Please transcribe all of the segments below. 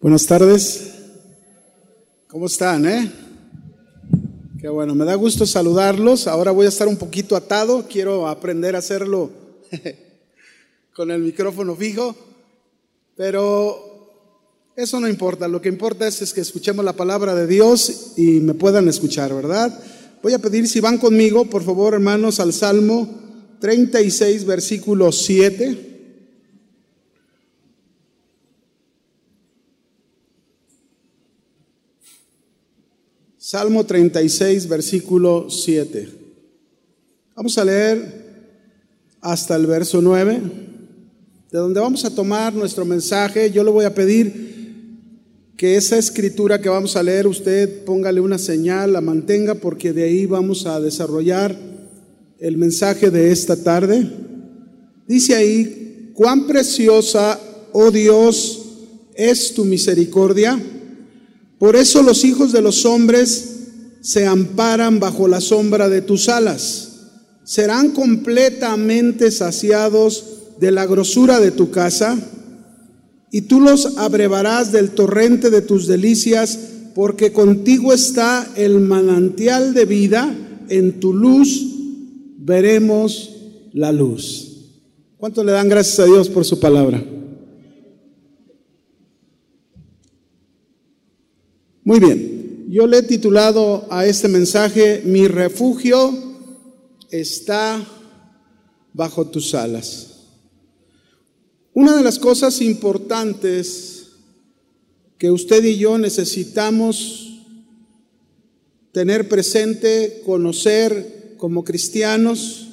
Buenas tardes. ¿Cómo están, eh? Qué bueno, me da gusto saludarlos. Ahora voy a estar un poquito atado, quiero aprender a hacerlo con el micrófono fijo, pero eso no importa, lo que importa es, es, que escuchemos la palabra de Dios y me puedan escuchar, ¿verdad? Voy a pedir si van conmigo, por favor, hermanos, al Salmo 36, versículo 7. Salmo 36, versículo 7. Vamos a leer hasta el verso 9, de donde vamos a tomar nuestro mensaje. Yo le voy a pedir que esa escritura que vamos a leer, usted póngale una señal, la mantenga, porque de ahí vamos a desarrollar el mensaje de esta tarde. Dice ahí, cuán preciosa, oh Dios, es tu misericordia por eso los hijos de los hombres se amparan bajo la sombra de tus alas. Serán completamente saciados de la grosura de tu casa, y tú los abrevarás del torrente de tus delicias, porque contigo está el manantial de vida, en tu luz veremos la luz. ¿Cuánto le dan gracias a Dios por su palabra? Muy bien, yo le he titulado a este mensaje, Mi refugio está bajo tus alas. Una de las cosas importantes que usted y yo necesitamos tener presente, conocer como cristianos,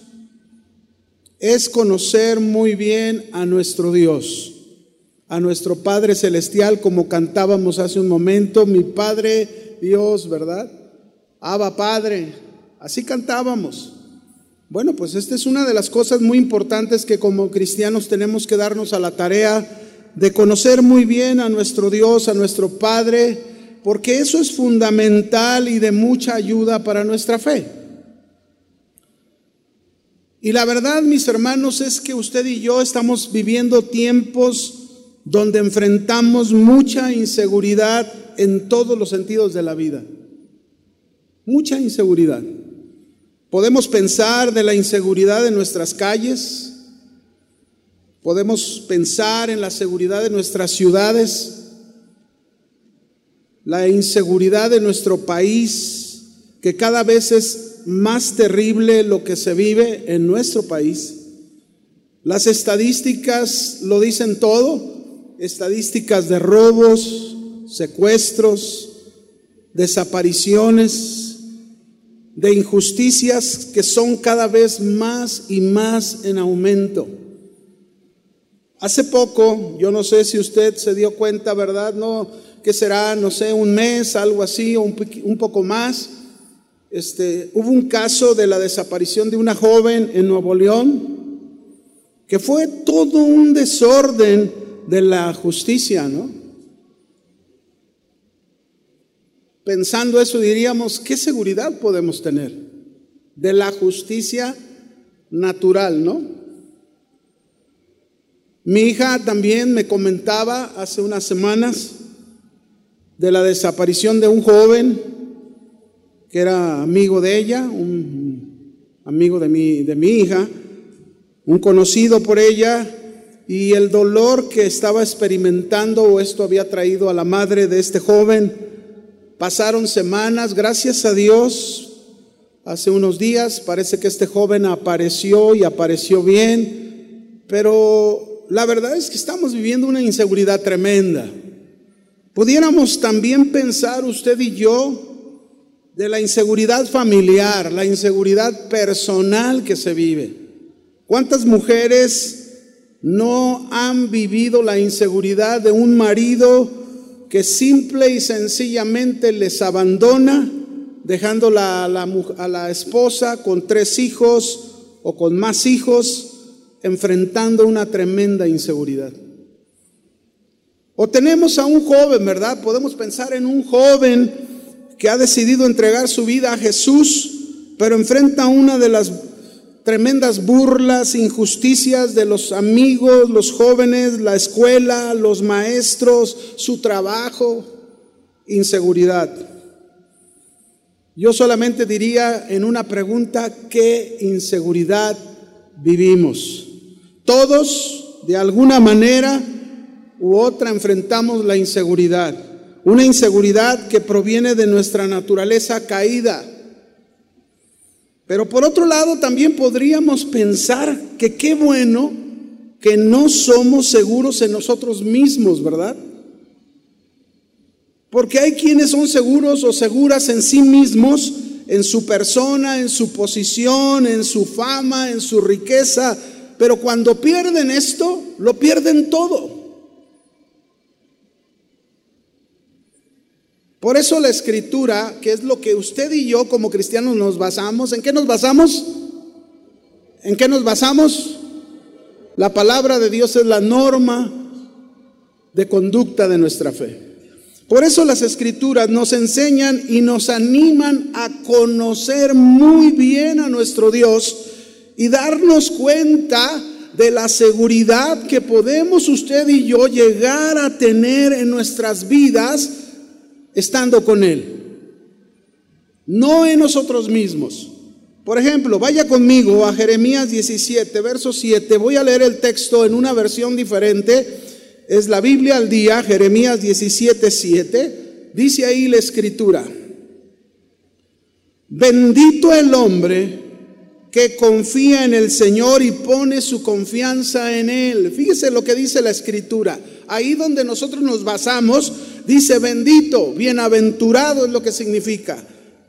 es conocer muy bien a nuestro Dios a nuestro Padre Celestial, como cantábamos hace un momento, mi Padre Dios, ¿verdad? Abba Padre, así cantábamos. Bueno, pues esta es una de las cosas muy importantes que como cristianos tenemos que darnos a la tarea de conocer muy bien a nuestro Dios, a nuestro Padre, porque eso es fundamental y de mucha ayuda para nuestra fe. Y la verdad, mis hermanos, es que usted y yo estamos viviendo tiempos donde enfrentamos mucha inseguridad en todos los sentidos de la vida. Mucha inseguridad. Podemos pensar de la inseguridad de nuestras calles, podemos pensar en la seguridad de nuestras ciudades, la inseguridad de nuestro país, que cada vez es más terrible lo que se vive en nuestro país. Las estadísticas lo dicen todo estadísticas de robos, secuestros, desapariciones, de injusticias que son cada vez más y más en aumento. Hace poco, yo no sé si usted se dio cuenta, ¿verdad? No, que será, no sé, un mes, algo así, o un, un poco más. Este, hubo un caso de la desaparición de una joven en Nuevo León, que fue todo un desorden de la justicia, ¿no? Pensando eso diríamos, ¿qué seguridad podemos tener de la justicia natural, ¿no? Mi hija también me comentaba hace unas semanas de la desaparición de un joven que era amigo de ella, un amigo de mi, de mi hija, un conocido por ella, y el dolor que estaba experimentando o esto había traído a la madre de este joven. Pasaron semanas, gracias a Dios, hace unos días parece que este joven apareció y apareció bien, pero la verdad es que estamos viviendo una inseguridad tremenda. Pudiéramos también pensar usted y yo de la inseguridad familiar, la inseguridad personal que se vive. ¿Cuántas mujeres no han vivido la inseguridad de un marido que simple y sencillamente les abandona, dejando a la esposa con tres hijos o con más hijos, enfrentando una tremenda inseguridad. O tenemos a un joven, ¿verdad? Podemos pensar en un joven que ha decidido entregar su vida a Jesús, pero enfrenta una de las tremendas burlas, injusticias de los amigos, los jóvenes, la escuela, los maestros, su trabajo, inseguridad. Yo solamente diría en una pregunta, ¿qué inseguridad vivimos? Todos, de alguna manera u otra, enfrentamos la inseguridad. Una inseguridad que proviene de nuestra naturaleza caída. Pero por otro lado, también podríamos pensar que qué bueno que no somos seguros en nosotros mismos, ¿verdad? Porque hay quienes son seguros o seguras en sí mismos, en su persona, en su posición, en su fama, en su riqueza, pero cuando pierden esto, lo pierden todo. Por eso la escritura, que es lo que usted y yo como cristianos nos basamos, ¿en qué nos basamos? ¿En qué nos basamos? La palabra de Dios es la norma de conducta de nuestra fe. Por eso las escrituras nos enseñan y nos animan a conocer muy bien a nuestro Dios y darnos cuenta de la seguridad que podemos usted y yo llegar a tener en nuestras vidas estando con Él. No en nosotros mismos. Por ejemplo, vaya conmigo a Jeremías 17, verso 7. Voy a leer el texto en una versión diferente es la Biblia al día, Jeremías 17, 7. Dice ahí la escritura, bendito el hombre que confía en el Señor y pone su confianza en Él. Fíjese lo que dice la escritura. Ahí donde nosotros nos basamos, dice bendito, bienaventurado es lo que significa.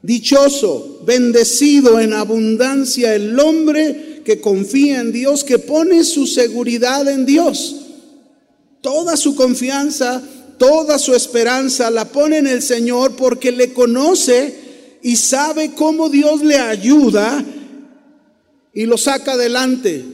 Dichoso, bendecido en abundancia el hombre que confía en Dios, que pone su seguridad en Dios toda su confianza, toda su esperanza la pone en el Señor porque le conoce y sabe cómo Dios le ayuda y lo saca adelante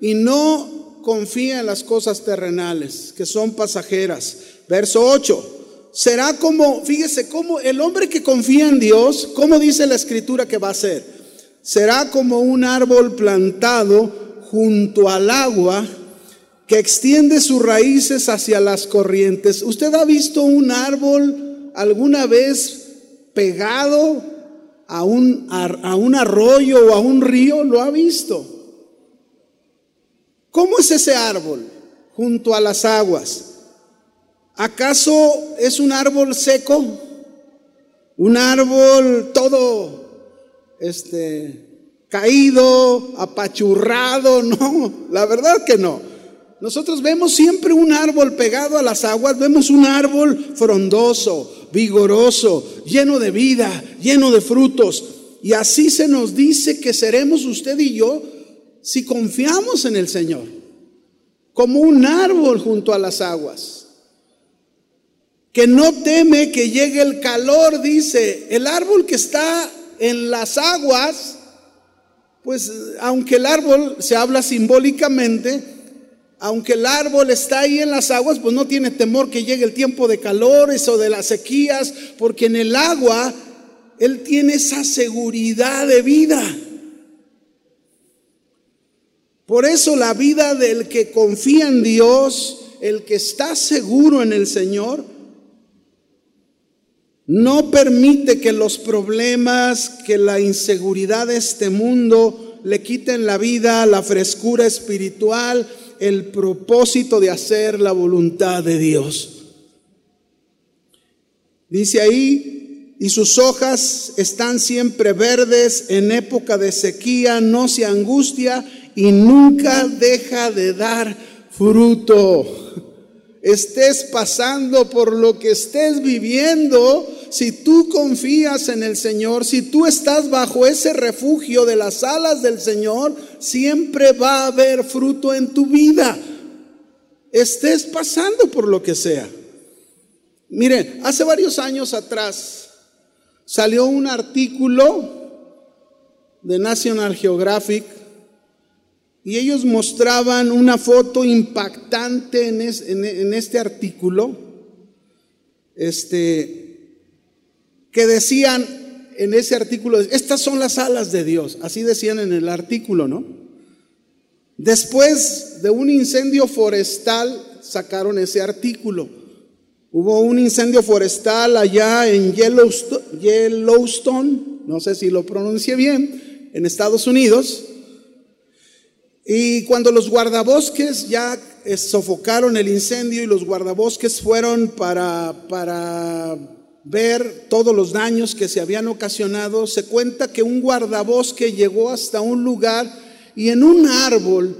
y no confía en las cosas terrenales que son pasajeras. Verso 8. Será como, fíjese, como el hombre que confía en Dios, ¿cómo dice la escritura que va a ser? Será como un árbol plantado junto al agua que extiende sus raíces hacia las corrientes. ¿Usted ha visto un árbol alguna vez pegado a un, a un arroyo o a un río? ¿Lo ha visto? ¿Cómo es ese árbol junto a las aguas? ¿Acaso es un árbol seco? ¿Un árbol todo este, caído, apachurrado? No, la verdad que no. Nosotros vemos siempre un árbol pegado a las aguas, vemos un árbol frondoso, vigoroso, lleno de vida, lleno de frutos. Y así se nos dice que seremos usted y yo si confiamos en el Señor, como un árbol junto a las aguas, que no teme que llegue el calor, dice, el árbol que está en las aguas, pues aunque el árbol se habla simbólicamente, aunque el árbol está ahí en las aguas, pues no tiene temor que llegue el tiempo de calores o de las sequías, porque en el agua Él tiene esa seguridad de vida. Por eso la vida del que confía en Dios, el que está seguro en el Señor, no permite que los problemas, que la inseguridad de este mundo le quiten la vida, la frescura espiritual, el propósito de hacer la voluntad de Dios. Dice ahí, y sus hojas están siempre verdes en época de sequía, no se angustia y nunca deja de dar fruto. Estés pasando por lo que estés viviendo, si tú confías en el Señor, si tú estás bajo ese refugio de las alas del Señor, siempre va a haber fruto en tu vida. Estés pasando por lo que sea. Miren, hace varios años atrás salió un artículo de National Geographic y ellos mostraban una foto impactante en, este artículo. Este, que decían, en ese artículo, estas son las alas de Dios, así decían en el artículo, ¿no? Después de un incendio forestal sacaron ese artículo. Hubo un incendio forestal allá en Yellowstone, no sé si lo pronuncie bien, en Estados Unidos. Y cuando los guardabosques ya eh, sofocaron el incendio y los guardabosques fueron para, para ver todos los daños que se habían ocasionado, se cuenta que un guardabosque llegó hasta un lugar y en un árbol,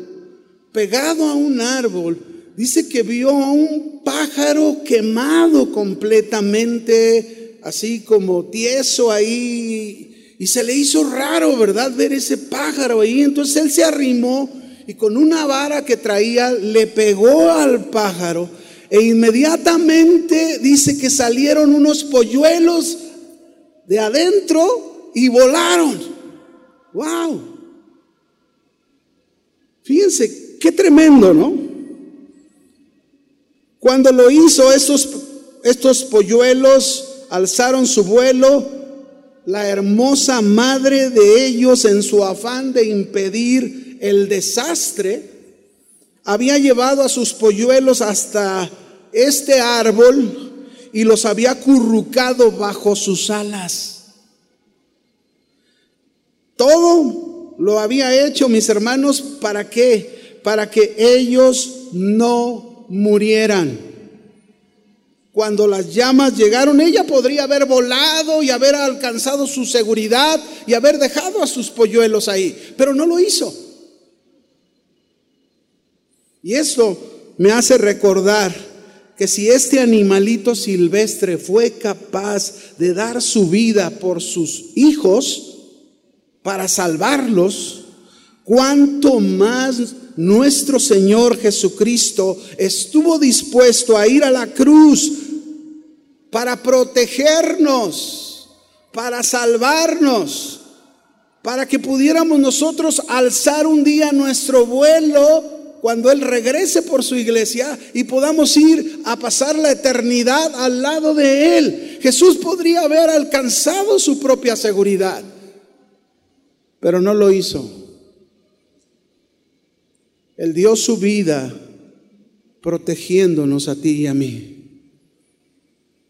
pegado a un árbol, dice que vio a un pájaro quemado completamente, así como tieso ahí, y se le hizo raro, ¿verdad? Ver ese pájaro ahí. Entonces él se arrimó y con una vara que traía le pegó al pájaro e inmediatamente dice que salieron unos polluelos de adentro y volaron. ¡Wow! Fíjense, qué tremendo, ¿no? Cuando lo hizo, estos, estos polluelos alzaron su vuelo, la hermosa madre de ellos en su afán de impedir el desastre, había llevado a sus polluelos hasta este árbol y los había currucado bajo sus alas. Todo lo había hecho, mis hermanos, ¿para qué? Para que ellos no murieran. Cuando las llamas llegaron, ella podría haber volado y haber alcanzado su seguridad y haber dejado a sus polluelos ahí, pero no lo hizo. Y eso me hace recordar que si este animalito silvestre fue capaz de dar su vida por sus hijos para salvarlos, cuánto más nuestro Señor Jesucristo estuvo dispuesto a ir a la cruz para protegernos, para salvarnos, para que pudiéramos nosotros alzar un día nuestro vuelo cuando Él regrese por su iglesia y podamos ir a pasar la eternidad al lado de Él. Jesús podría haber alcanzado su propia seguridad, pero no lo hizo. Él dio su vida protegiéndonos a ti y a mí.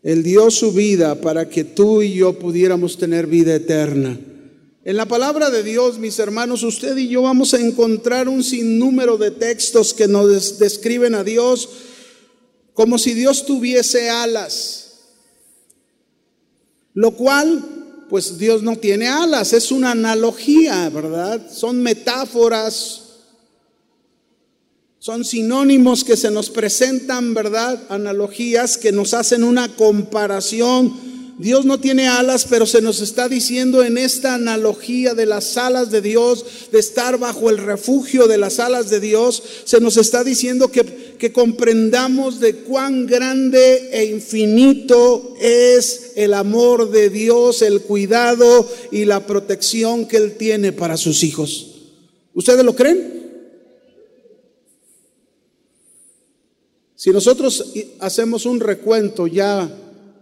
Él dio su vida para que tú y yo pudiéramos tener vida eterna. En la palabra de Dios, mis hermanos, usted y yo vamos a encontrar un sinnúmero de textos que nos describen a Dios como si Dios tuviese alas. Lo cual, pues Dios no tiene alas, es una analogía, ¿verdad? Son metáforas son sinónimos que se nos presentan, ¿verdad? Analogías que nos hacen una comparación. Dios no tiene alas, pero se nos está diciendo en esta analogía de las alas de Dios, de estar bajo el refugio de las alas de Dios, se nos está diciendo que, que comprendamos de cuán grande e infinito es el amor de Dios, el cuidado y la protección que Él tiene para sus hijos. ¿Ustedes lo creen? Si nosotros hacemos un recuento ya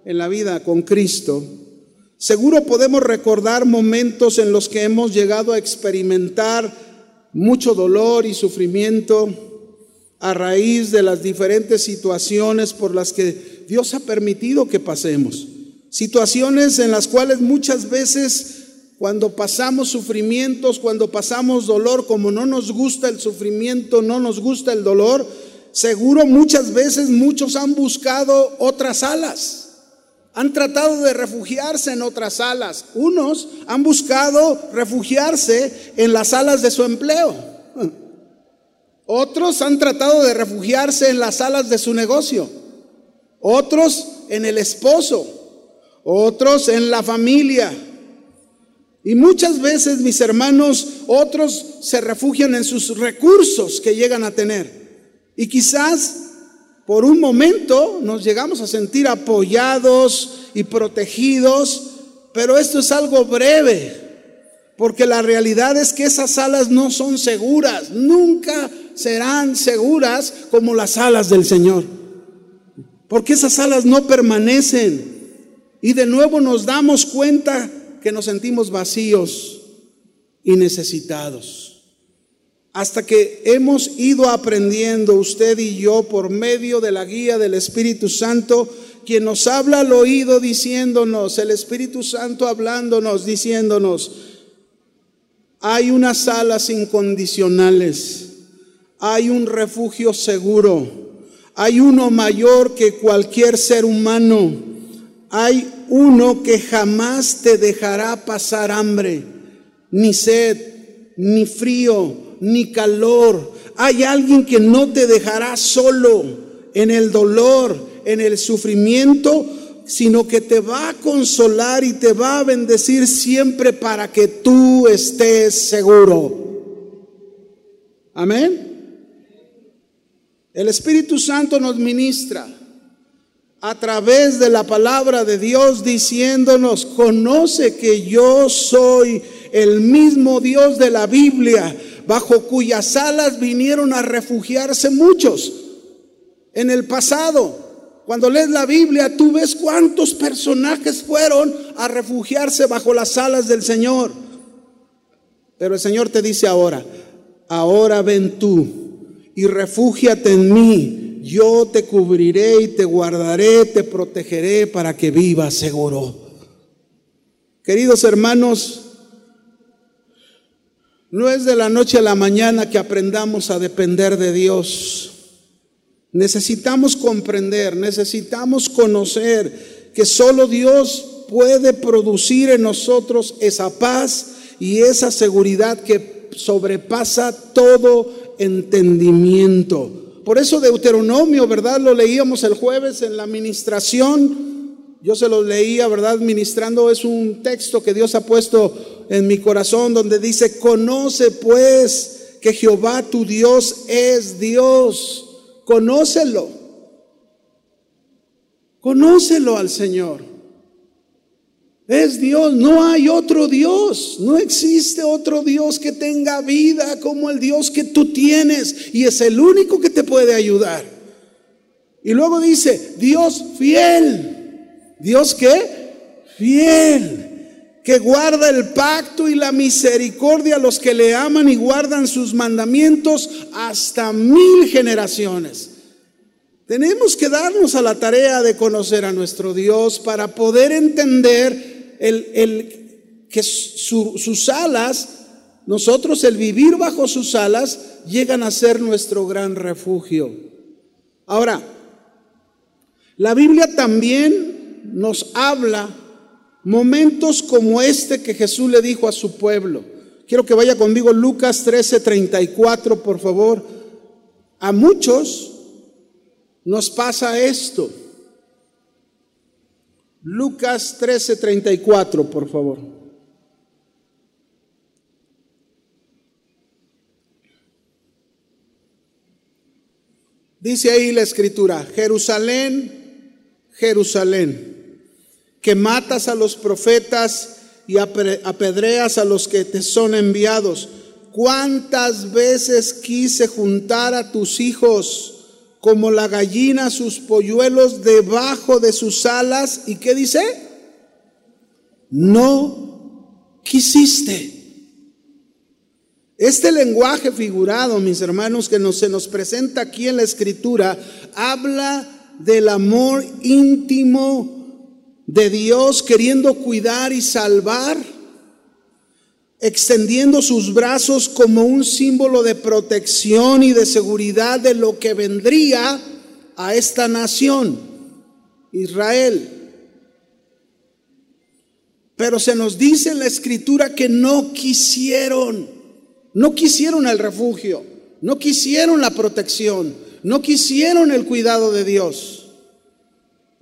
en la vida con Cristo, seguro podemos recordar momentos en los que hemos llegado a experimentar mucho dolor y sufrimiento a raíz de las diferentes situaciones por las que Dios ha permitido que pasemos. Situaciones en las cuales muchas veces cuando pasamos sufrimientos, cuando pasamos dolor, como no nos gusta el sufrimiento, no nos gusta el dolor, Seguro muchas veces muchos han buscado otras alas. Han tratado de refugiarse en otras alas. Unos han buscado refugiarse en las alas de su empleo. Otros han tratado de refugiarse en las alas de su negocio. Otros en el esposo. Otros en la familia. Y muchas veces, mis hermanos, otros se refugian en sus recursos que llegan a tener. Y quizás por un momento nos llegamos a sentir apoyados y protegidos, pero esto es algo breve, porque la realidad es que esas alas no son seguras, nunca serán seguras como las alas del Señor, porque esas alas no permanecen. Y de nuevo nos damos cuenta que nos sentimos vacíos y necesitados. Hasta que hemos ido aprendiendo usted y yo por medio de la guía del Espíritu Santo, quien nos habla al oído diciéndonos, el Espíritu Santo hablándonos, diciéndonos, hay unas alas incondicionales, hay un refugio seguro, hay uno mayor que cualquier ser humano, hay uno que jamás te dejará pasar hambre, ni sed, ni frío, ni calor. Hay alguien que no te dejará solo en el dolor, en el sufrimiento, sino que te va a consolar y te va a bendecir siempre para que tú estés seguro. Amén. El Espíritu Santo nos ministra a través de la palabra de Dios diciéndonos, conoce que yo soy el mismo Dios de la Biblia, bajo cuyas alas vinieron a refugiarse muchos en el pasado. Cuando lees la Biblia, tú ves cuántos personajes fueron a refugiarse bajo las alas del Señor. Pero el Señor te dice ahora, ahora ven tú y refúgiate en mí. Yo te cubriré y te guardaré, te protegeré para que vivas seguro. Queridos hermanos, no es de la noche a la mañana que aprendamos a depender de Dios. Necesitamos comprender, necesitamos conocer que solo Dios puede producir en nosotros esa paz y esa seguridad que sobrepasa todo entendimiento. Por eso Deuteronomio, ¿verdad? Lo leíamos el jueves en la administración. Yo se lo leía, ¿verdad? Ministrando es un texto que Dios ha puesto en mi corazón donde dice, conoce pues que Jehová tu Dios es Dios Conócelo. Conócelo al Señor. Es Dios, no hay otro Dios, no existe otro Dios que tenga vida como el Dios que tú tienes y es el único que te puede ayudar. Y luego dice, Dios fiel. ¿Dios qué? Fiel. Que guarda el pacto y la misericordia a los que le aman y guardan sus mandamientos hasta mil generaciones. Tenemos que darnos a la tarea de conocer a nuestro Dios para poder entender el, que sus alas, nosotros el vivir bajo sus alas, llegan a ser nuestro gran refugio. Ahora, la Biblia también nos habla momentos como este que Jesús le dijo a su pueblo. Quiero que vaya conmigo Lucas 13:34, por favor. A muchos nos pasa esto. Lucas 13:34, por favor. Dice ahí la escritura, Jerusalén, Jerusalén, que matas a los profetas y apedreas a los que te son enviados. ¿Cuántas veces quise juntar a tus hijos como la gallina sus polluelos debajo de sus alas? ¿Y qué dice? No quisiste. Este lenguaje figurado, mis hermanos, que se nos presenta aquí en la escritura, habla del amor íntimo de Dios queriendo cuidar y salvar, extendiendo sus brazos como un símbolo de protección y de seguridad de lo que vendría a esta nación, Israel. Pero se nos dice en la escritura que no quisieron, no quisieron el refugio, no quisieron la protección, no quisieron el cuidado de Dios.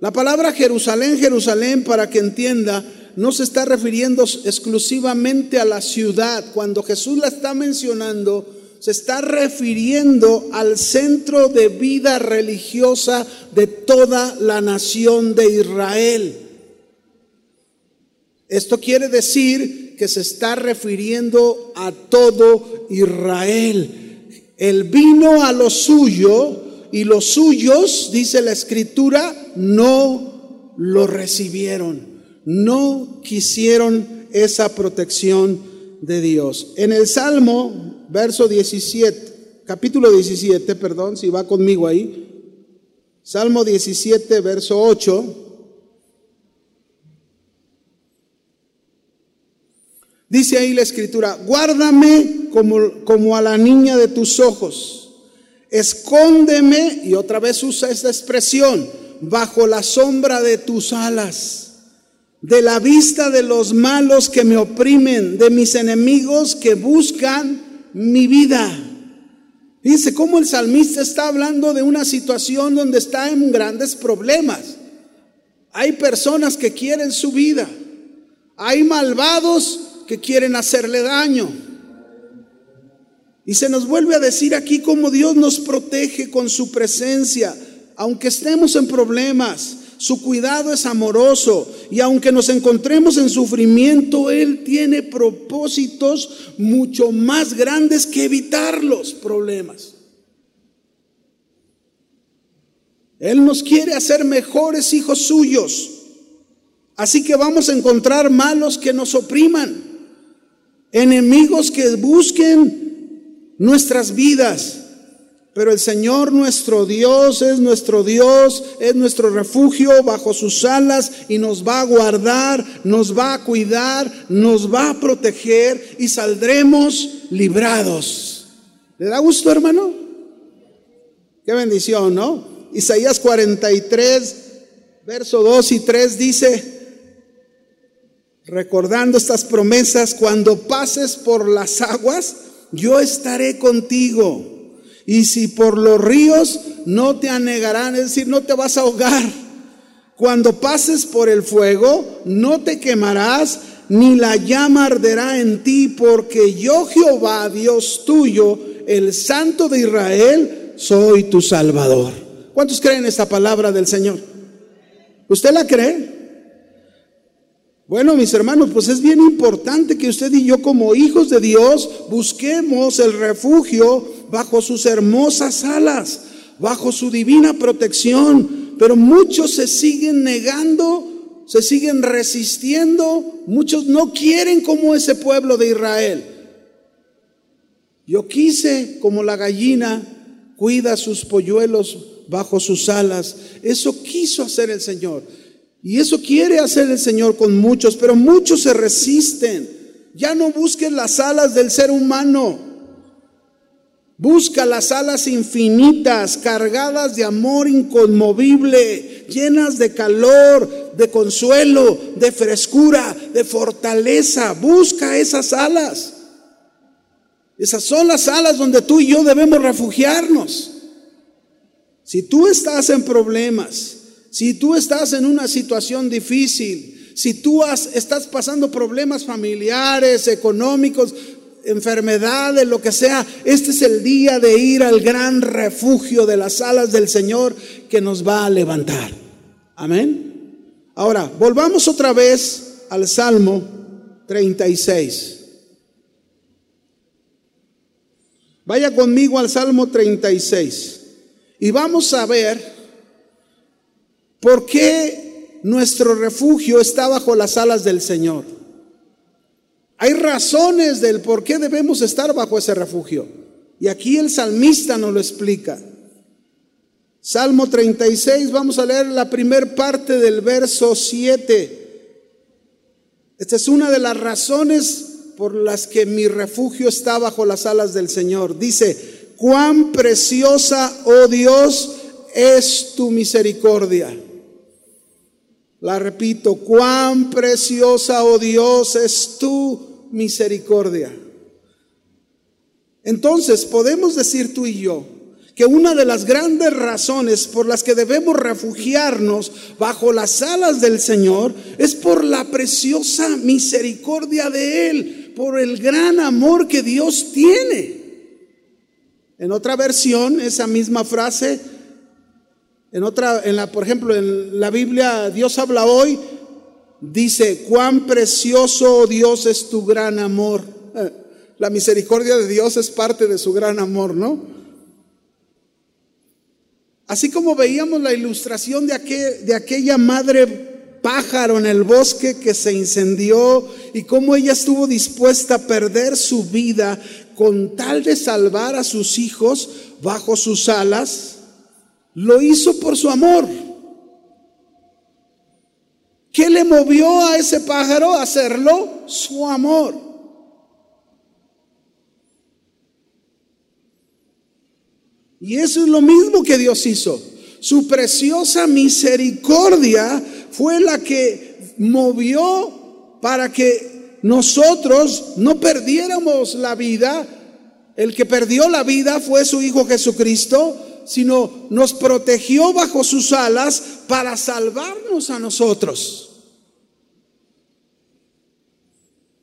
La palabra Jerusalén, Jerusalén, para que entienda, no se está refiriendo exclusivamente a la ciudad. Cuando Jesús la está mencionando, se está refiriendo al centro de vida religiosa de toda la nación de Israel. Esto quiere decir que se está refiriendo a todo Israel. Él vino a lo suyo y los suyos, dice la escritura, no lo recibieron, no quisieron esa protección de Dios. En el Salmo, verso 17, capítulo 17, perdón, si va conmigo ahí. Salmo 17, verso 8. Dice ahí la escritura, guárdame como, como a la niña de tus ojos, escóndeme, y otra vez usa esta expresión, bajo la sombra de tus alas, de la vista de los malos que me oprimen, de mis enemigos que buscan mi vida. Dice cómo el salmista está hablando de una situación donde está en grandes problemas. Hay personas que quieren su vida. Hay malvados que quieren hacerle daño. Y se nos vuelve a decir aquí cómo Dios nos protege con su presencia, aunque estemos en problemas. Su cuidado es amoroso y aunque nos encontremos en sufrimiento, Él tiene propósitos mucho más grandes que evitar los problemas. Él nos quiere hacer mejores hijos suyos. Así que vamos a encontrar malos que nos opriman enemigos que busquen nuestras vidas. Pero el Señor nuestro Dios es nuestro Dios, es nuestro refugio bajo sus alas y nos va a guardar, nos va a cuidar, nos va a proteger y saldremos librados. ¿Le da gusto, hermano? Qué bendición, ¿no? Isaías 43, verso 2 y 3 dice, recordando estas promesas, cuando pases por las aguas, yo estaré contigo. Y si por los ríos, no te anegarán, es decir, no te vas a ahogar. Cuando pases por el fuego, no te quemarás, ni la llama arderá en ti, porque yo Jehová, Dios tuyo, el Santo de Israel, soy tu Salvador. ¿Cuántos creen esta palabra del Señor? ¿Usted la cree? Bueno, mis hermanos, pues es bien importante que usted y yo como hijos de Dios busquemos el refugio bajo sus hermosas alas, bajo su divina protección. Pero muchos se siguen negando, se siguen resistiendo, muchos no quieren como ese pueblo de Israel. Yo quise como la gallina cuida sus polluelos bajo sus alas. Eso quiso hacer el Señor. Y eso quiere hacer el Señor con muchos, pero muchos se resisten. Ya no busques las alas del ser humano. Busca las alas infinitas, cargadas de amor inconmovible, llenas de calor, de consuelo, de frescura, de fortaleza. Busca esas alas. Esas son las alas donde tú y yo debemos refugiarnos. Si tú estás en problemas, si tú estás en una situación difícil, si tú estás pasando problemas familiares, económicos, enfermedades, lo que sea, este es el día de ir al gran refugio de las alas del Señor que nos va a levantar. Amén. Ahora, volvamos otra vez al Salmo 36. Vaya conmigo al Salmo 36 y vamos a ver ¿Por qué nuestro refugio está bajo las alas del Señor? Hay razones del por qué debemos estar bajo ese refugio. Y aquí el salmista nos lo explica. Salmo 36, vamos a leer la primera parte del verso 7. Esta es una de las razones por las que mi refugio está bajo las alas del Señor. Dice, cuán preciosa, oh Dios, es tu misericordia. La repito, cuán preciosa, oh Dios, es tu misericordia. Entonces podemos decir tú y yo que una de las grandes razones por las que debemos refugiarnos bajo las alas del Señor es por la preciosa misericordia de Él, por el gran amor que Dios tiene. En otra versión, esa misma frase en otra, en la, por ejemplo, en la Biblia, Dios habla hoy, dice, cuán precioso oh Dios es tu gran amor. La misericordia de Dios es parte de su gran amor, ¿no? Así como veíamos la ilustración de, aquel, de aquella madre pájaro en el bosque que se incendió y cómo ella estuvo dispuesta a perder su vida con tal de salvar a sus hijos bajo sus alas, lo hizo por su amor. ¿Qué le movió a ese pájaro a hacerlo? Su amor. Y eso es lo mismo que Dios hizo. Su preciosa misericordia fue la que movió para que nosotros no perdiéramos la vida. El que perdió la vida fue su Hijo Jesucristo, sino nos protegió bajo sus alas para salvarnos a nosotros.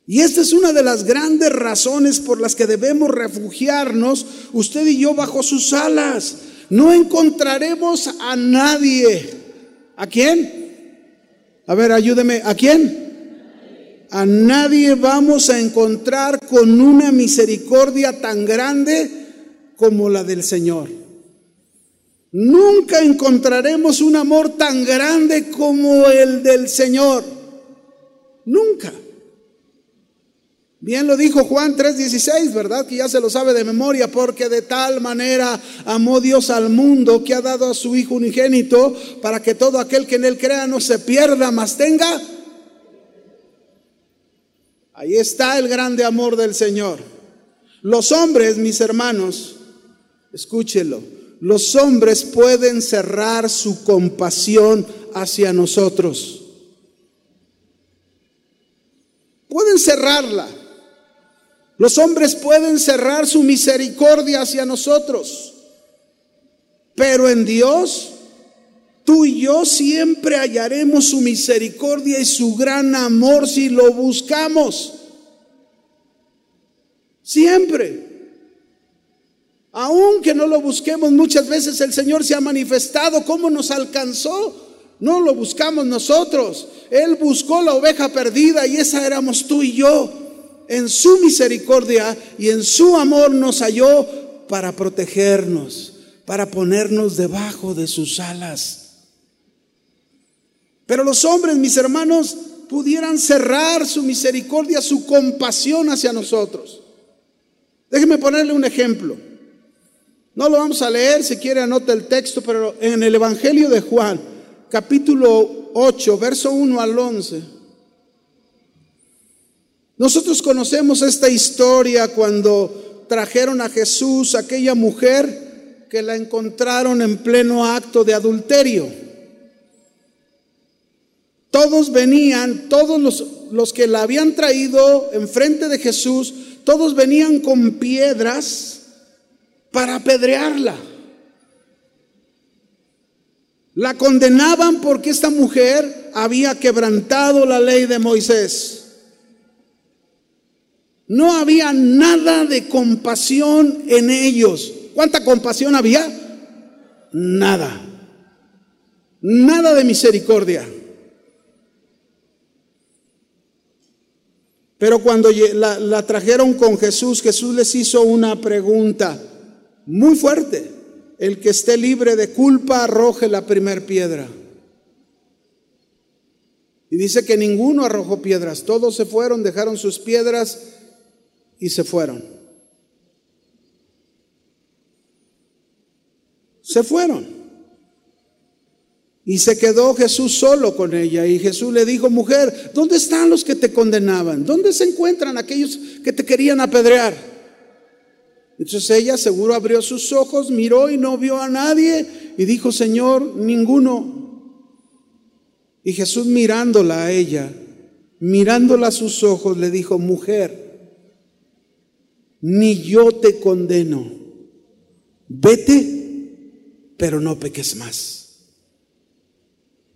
Y esta es una de las grandes razones por las que debemos refugiarnos, usted y yo, bajo sus alas. No encontraremos a nadie. ¿A quién? A ver, ayúdeme. ¿A quién? A nadie vamos a encontrar con una misericordia tan grande como la del Señor. Nunca encontraremos un amor tan grande como el del Señor. Nunca. Bien lo dijo Juan 3:16, ¿verdad? Que ya se lo sabe de memoria, porque de tal manera amó Dios al mundo que ha dado a su Hijo unigénito para que todo aquel que en él crea no se pierda, mas tenga. Ahí está el grande amor del Señor. Los hombres, mis hermanos, escúchelo, los hombres pueden cerrar su compasión hacia nosotros. Pueden cerrarla. Los hombres pueden cerrar su misericordia hacia nosotros, pero en Dios, tú y yo siempre hallaremos su misericordia y su gran amor si lo buscamos. Siempre. Aunque no lo busquemos, muchas veces el Señor se ha manifestado. ¿Cómo nos alcanzó? No lo buscamos nosotros. Él buscó la oveja perdida y esa éramos tú y yo en su misericordia y en su amor nos halló para protegernos, para ponernos debajo de sus alas. Pero los hombres, mis hermanos, pudieran cerrar su misericordia, su compasión hacia nosotros. Déjenme ponerle un ejemplo. No lo vamos a leer, si quiere anota el texto, pero en el Evangelio de Juan, capítulo 8, verso 1 al 11. Nosotros conocemos esta historia cuando trajeron a Jesús aquella mujer que la encontraron en pleno acto de adulterio. Todos venían, todos los, los que la habían traído enfrente de Jesús, todos venían con piedras para apedrearla. La condenaban porque esta mujer había quebrantado la ley de Moisés. No había nada de compasión en ellos. ¿Cuánta compasión había? Nada. Nada de misericordia. Pero cuando la, trajeron con Jesús, Jesús les hizo una pregunta muy fuerte. El que esté libre de culpa arroje la primer piedra. Y dice que ninguno arrojó piedras, todos se fueron, dejaron sus piedras y se fueron. Se fueron. Y se quedó Jesús solo con ella. Y Jesús le dijo, mujer, ¿dónde están los que te condenaban? ¿Dónde se encuentran aquellos que te querían apedrear? Entonces ella seguro abrió sus ojos, miró y no vio a nadie y dijo, Señor, ninguno. Y Jesús mirándola a ella, mirándola a sus ojos, le dijo, mujer, ni yo te condeno. Vete, pero no peques más.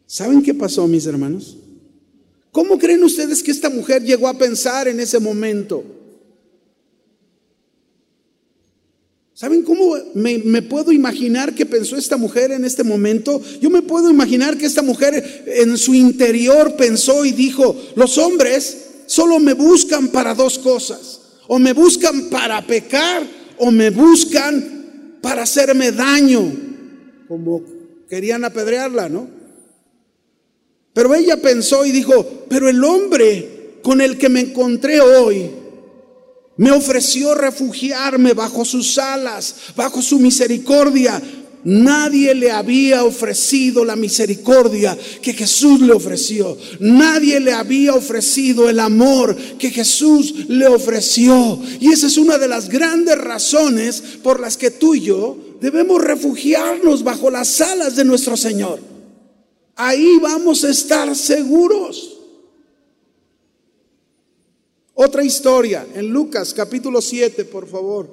¿Saben qué pasó, mis hermanos? ¿Cómo creen ustedes que esta mujer llegó a pensar en ese momento? ¿Saben cómo me, puedo imaginar que pensó esta mujer en este momento? Yo me puedo imaginar que esta mujer en su interior pensó y dijo, los hombres solo me buscan para dos cosas. O me buscan para pecar o me buscan para hacerme daño, como querían apedrearla, ¿no? Pero ella pensó y dijo, pero el hombre con el que me encontré hoy me ofreció refugiarme bajo sus alas, bajo su misericordia. Nadie le había ofrecido la misericordia que Jesús le ofreció. Nadie le había ofrecido el amor que Jesús le ofreció. Y esa es una de las grandes razones por las que tú y yo debemos refugiarnos bajo las alas de nuestro Señor. Ahí vamos a estar seguros. Otra historia en Lucas capítulo 7, por favor,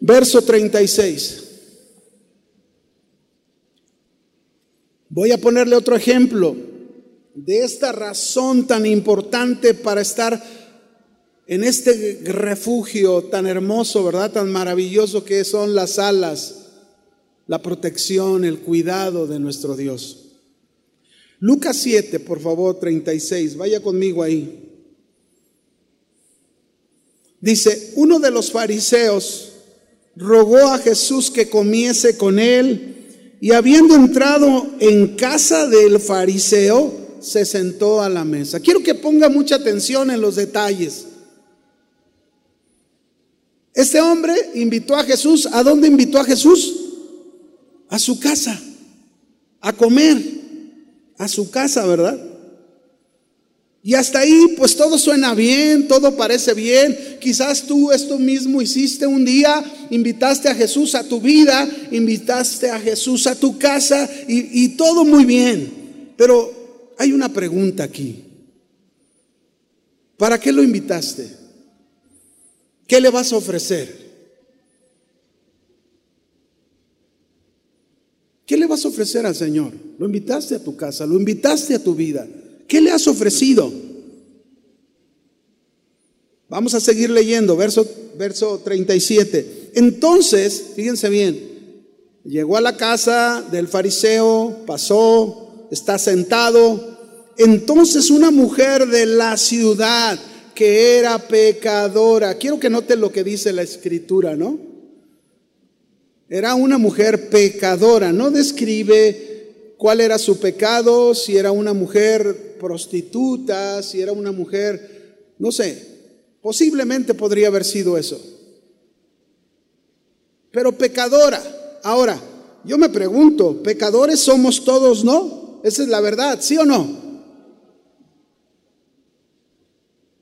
verso 36. Voy a ponerle otro ejemplo de esta razón tan importante para estar en este refugio tan hermoso, ¿verdad? Tan maravilloso que son las alas, la protección, el cuidado de nuestro Dios. Lucas 7, por favor, 36, vaya conmigo ahí. Dice, uno de los fariseos rogó a Jesús que comiese con él y habiendo entrado en casa del fariseo, se sentó a la mesa. Quiero que ponga mucha atención en los detalles. Este hombre invitó a Jesús. ¿A dónde invitó a Jesús? A su casa, a comer, a su casa, ¿verdad? Y hasta ahí, pues todo suena bien, todo parece bien. Quizás tú esto mismo hiciste un día, invitaste a Jesús a tu vida, invitaste a Jesús a tu casa y, y todo muy bien. Pero hay una pregunta aquí. ¿Para qué lo invitaste? ¿Qué le vas a ofrecer? ¿Qué le vas a ofrecer al Señor? Lo invitaste a tu casa, lo invitaste a tu vida. ¿Qué le has ofrecido? Vamos a seguir leyendo, verso, verso 37. Entonces, fíjense bien, llegó a la casa del fariseo, pasó, está sentado. Entonces una mujer de la ciudad que era pecadora, quiero que note lo que dice la escritura, ¿no? Era una mujer pecadora, no describe cuál era su pecado, si era una mujer prostituta, si era una mujer, no sé, posiblemente podría haber sido eso. Pero pecadora. Ahora, yo me pregunto, pecadores somos todos, ¿no? Esa es la verdad, ¿sí o no?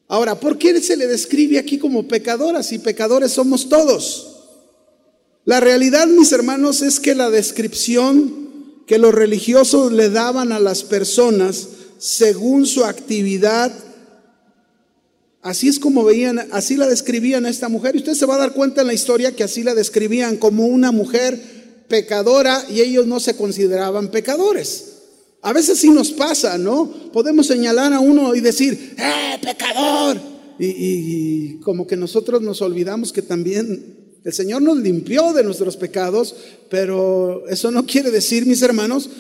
Ahora, ¿por qué se le describe aquí como pecadora si pecadores somos todos? La realidad, mis hermanos, es que la descripción que los religiosos le daban a las personas según su actividad. Así es como veían, así la describían a esta mujer. Y usted se va a dar cuenta en la historia que así la describían como una mujer pecadora y ellos no se consideraban pecadores. A veces sí nos pasa, ¿no? Podemos señalar a uno y decir, ¡eh, pecador! Y, y como que nosotros nos olvidamos que también el Señor nos limpió de nuestros pecados, pero eso no quiere decir, mis hermanos,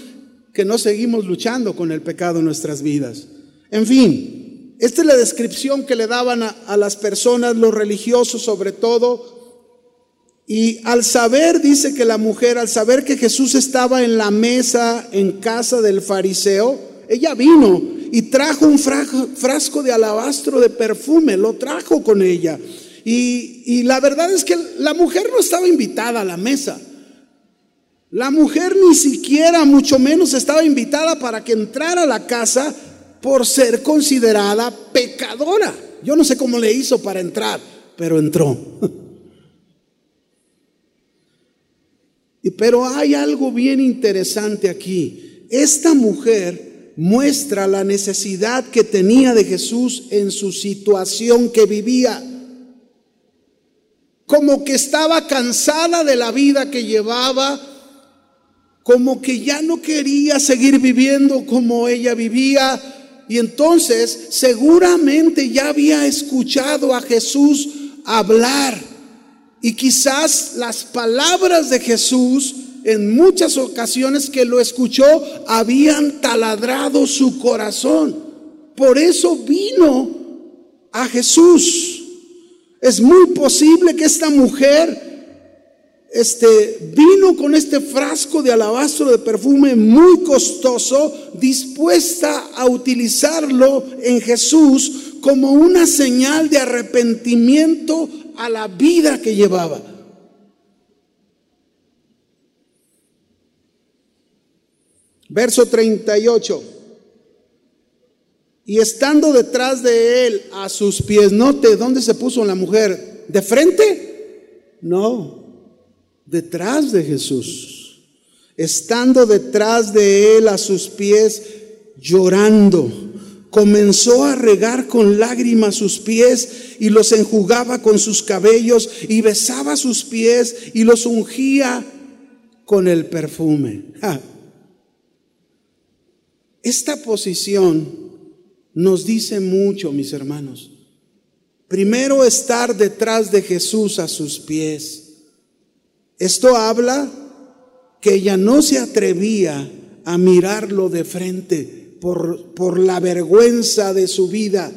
que no seguimos luchando con el pecado en nuestras vidas. En fin, esta es la descripción que le daban a, las personas, los religiosos sobre todo. Y al saber, dice que la mujer, al saber que Jesús estaba en la mesa en casa del fariseo, ella vino y trajo un frasco de alabastro de perfume, lo trajo con ella. Y, la verdad es que la mujer no estaba invitada a la mesa. La mujer ni siquiera, mucho menos, estaba invitada para que entrara a la casa por ser considerada pecadora. Yo no sé cómo le hizo para entrar, pero entró. Pero hay algo bien interesante aquí. Esta mujer muestra la necesidad que tenía de Jesús en su situación que vivía. Como que estaba cansada de la vida que llevaba, como que ya no quería seguir viviendo como ella vivía. Y entonces seguramente ya había escuchado a Jesús hablar. Y quizás las palabras de Jesús en muchas ocasiones que lo escuchó habían taladrado su corazón. Por eso vino a Jesús. Es muy posible que esta mujer este vino con este frasco de alabastro de perfume muy costoso, dispuesta a utilizarlo en Jesús como una señal de arrepentimiento a la vida que llevaba. Verso 38. Y estando detrás de él a sus pies, note dónde se puso la mujer, ¿de frente? No, detrás de Jesús, estando detrás de él a sus pies, llorando, comenzó a regar con lágrimas sus pies y los enjugaba con sus cabellos y besaba sus pies y los ungía con el perfume. Esta posición nos dice mucho, mis hermanos. Primero estar detrás de Jesús a sus pies esto habla que ella no se atrevía a mirarlo de frente por, por la vergüenza de su vida.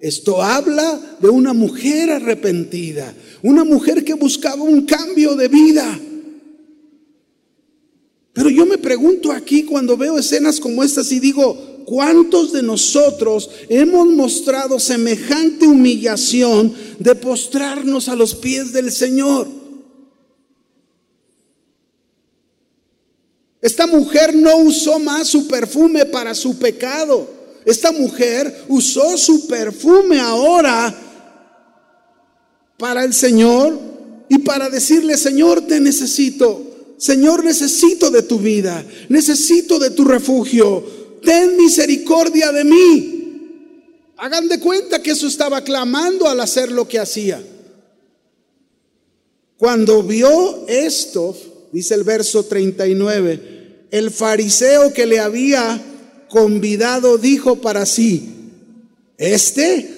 Esto habla de una mujer arrepentida, una mujer que buscaba un cambio de vida. Pero yo me pregunto aquí cuando veo escenas como estas y digo, ¿cuántos de nosotros hemos mostrado semejante humillación de postrarnos a los pies del Señor? Esta mujer no usó más su perfume para su pecado. Esta mujer usó su perfume ahora para el Señor y para decirle, Señor, te necesito. Señor, necesito de tu vida. Necesito de tu refugio. Ten misericordia de mí. Hagan de cuenta que eso estaba clamando al hacer lo que hacía. Cuando vio esto, dice el verso 39, el fariseo que le había convidado dijo para sí, este,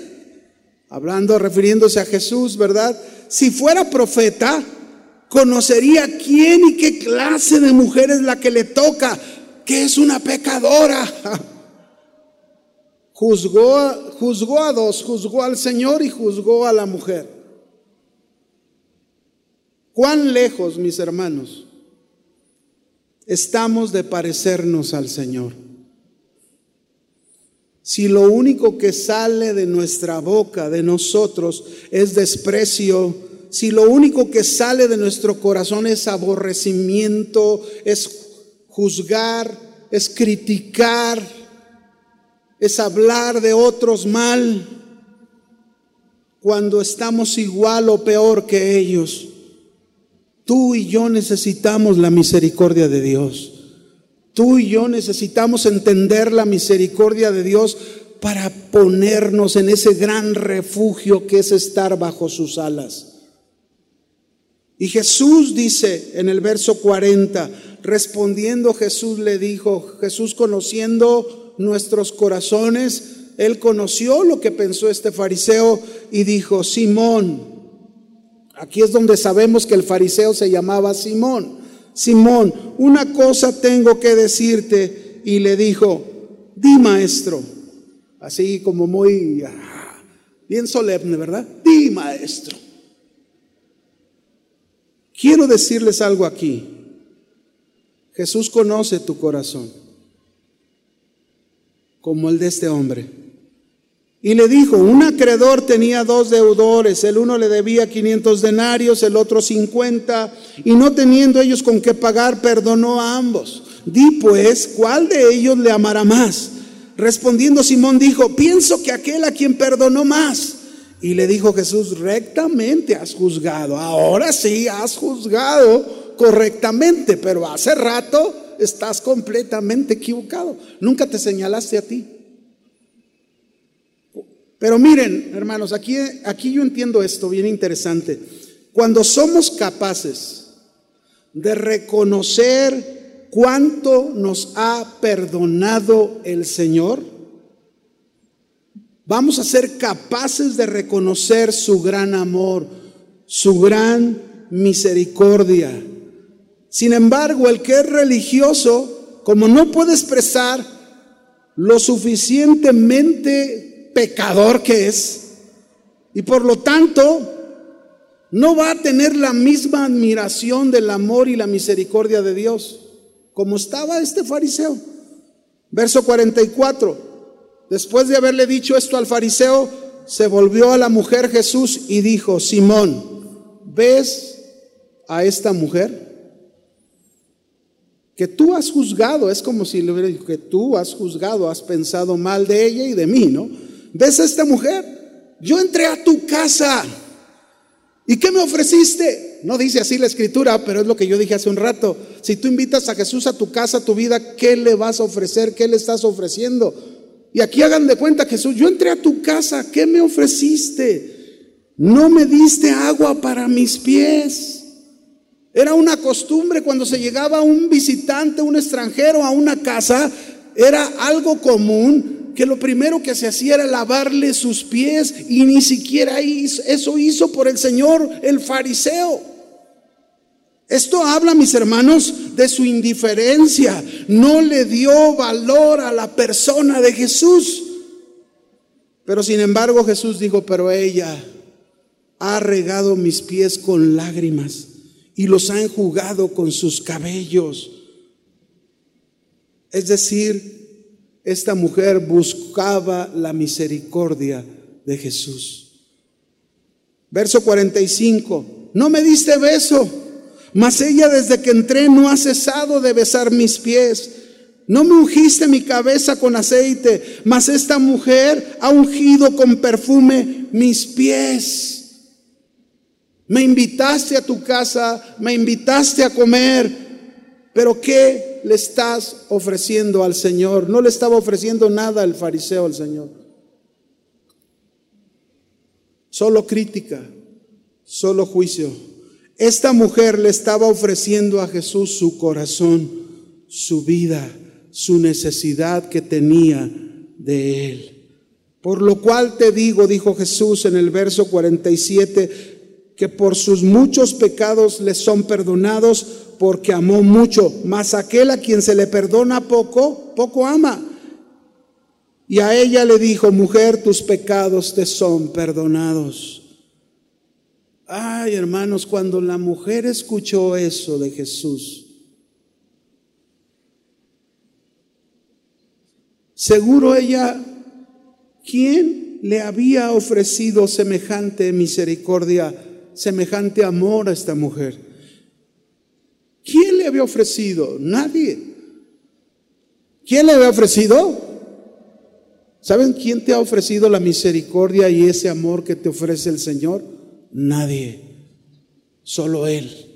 hablando, refiriéndose a Jesús, ¿verdad? Si fuera profeta, conocería quién y qué clase de mujer es la que le toca, que es una pecadora. Juzgó, juzgó a dos, juzgó al Señor y juzgó a la mujer. ¿Cuán lejos, mis hermanos, estamos de parecernos al Señor. Si lo único que sale de nuestra boca, de nosotros, es desprecio, si lo único que sale de nuestro corazón es aborrecimiento, es juzgar, es criticar, es hablar de otros mal, cuando estamos igual o peor que ellos, Tú y yo necesitamos la misericordia de Dios. Tú y yo necesitamos entender la misericordia de Dios para ponernos en ese gran refugio que es estar bajo sus alas. Y Jesús dice en el verso 40, respondiendo Jesús le dijo, Jesús conociendo nuestros corazones, él conoció lo que pensó este fariseo y dijo, Simón, Aquí es donde sabemos que el fariseo se llamaba Simón. Simón, una cosa tengo que decirte. Y le dijo, di maestro. Así como muy, ah, bien solemne, ¿verdad? Di maestro. Quiero decirles algo aquí. Jesús conoce tu corazón, como el de este hombre. Y le dijo, un acreedor tenía dos deudores, el uno le debía 500 denarios, el otro 50, y no teniendo ellos con qué pagar, perdonó a ambos. Di pues, ¿cuál de ellos le amará más? Respondiendo Simón dijo, pienso que aquel a quien perdonó más. Y le dijo Jesús, rectamente has juzgado. Ahora sí has juzgado correctamente, pero hace rato estás completamente equivocado. Nunca te señalaste a ti. Pero miren, hermanos, aquí, aquí yo entiendo esto bien interesante. Cuando somos capaces de reconocer cuánto nos ha perdonado el Señor, vamos a ser capaces de reconocer su gran amor, su gran misericordia. Sin embargo, el que es religioso, como no puede expresar lo suficientemente pecador que es. Y por lo tanto, no va a tener la misma admiración del amor y la misericordia de Dios como estaba este fariseo. Verso 44. Después de haberle dicho esto al fariseo, se volvió a la mujer Jesús y dijo, Simón, ¿ves a esta mujer? Que tú has juzgado, es como si le hubiera dicho que tú has juzgado, has pensado mal de ella y de mí, ¿no? ¿Ves a esta mujer? Yo entré a tu casa. ¿Y qué me ofreciste? No dice así la escritura, pero es lo que yo dije hace un rato. Si tú invitas a Jesús a tu casa, a tu vida, ¿qué le vas a ofrecer? ¿Qué le estás ofreciendo? Y aquí hagan de cuenta, Jesús, yo entré a tu casa, ¿qué me ofreciste? No me diste agua para mis pies. Era una costumbre cuando se llegaba un visitante, un extranjero a una casa, era algo común que lo primero que se hacía era lavarle sus pies y ni siquiera eso hizo por el Señor el fariseo. Esto habla, mis hermanos, de su indiferencia. No le dio valor a la persona de Jesús. Pero sin embargo Jesús dijo, pero ella ha regado mis pies con lágrimas y los ha enjugado con sus cabellos. Es decir, esta mujer buscaba la misericordia de Jesús. Verso 45, no me diste beso mas ella desde que entré no ha cesado de besar mis pies. No me ungiste mi cabeza con aceite, mas esta mujer ha ungido con perfume mis pies. Me invitaste a tu casa, me invitaste a comer, pero ¿qué le estás ofreciendo al Señor? No le estaba ofreciendo nada el fariseo al Señor. Solo crítica, solo juicio. Esta mujer le estaba ofreciendo a Jesús su corazón, su vida, su necesidad que tenía de él. Por lo cual te digo, dijo Jesús en el verso 47, que por sus muchos pecados le son perdonados porque amó mucho, mas aquel a quien se le perdona poco, poco ama. Y a ella le dijo, mujer, tus pecados te son perdonados. Ay, hermanos, cuando la mujer escuchó eso de Jesús, seguro ella, ¿quién le había ofrecido semejante misericordia, semejante amor a esta mujer? ¿Quién le había ofrecido? Nadie. ¿Quién le había ofrecido? ¿Saben quién te ha ofrecido la misericordia y ese amor que te ofrece el Señor? Nadie, solo Él.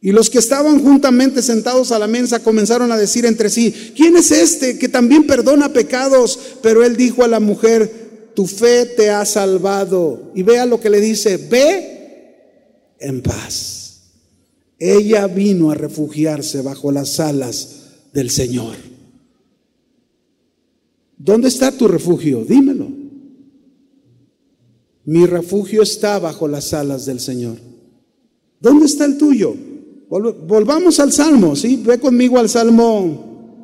Y los que estaban juntamente sentados a la mesa comenzaron a decir entre sí, ¿quién es este que también perdona pecados? Pero él dijo a la mujer, tu fe te ha salvado. Y vea lo que le dice, ve en paz. Ella vino a refugiarse bajo las alas del Señor. ¿Dónde está tu refugio? Dímelo. Mi refugio está bajo las alas del Señor. ¿Dónde está el tuyo? Volvamos al Salmo, ¿sí? Ve conmigo al Salmo,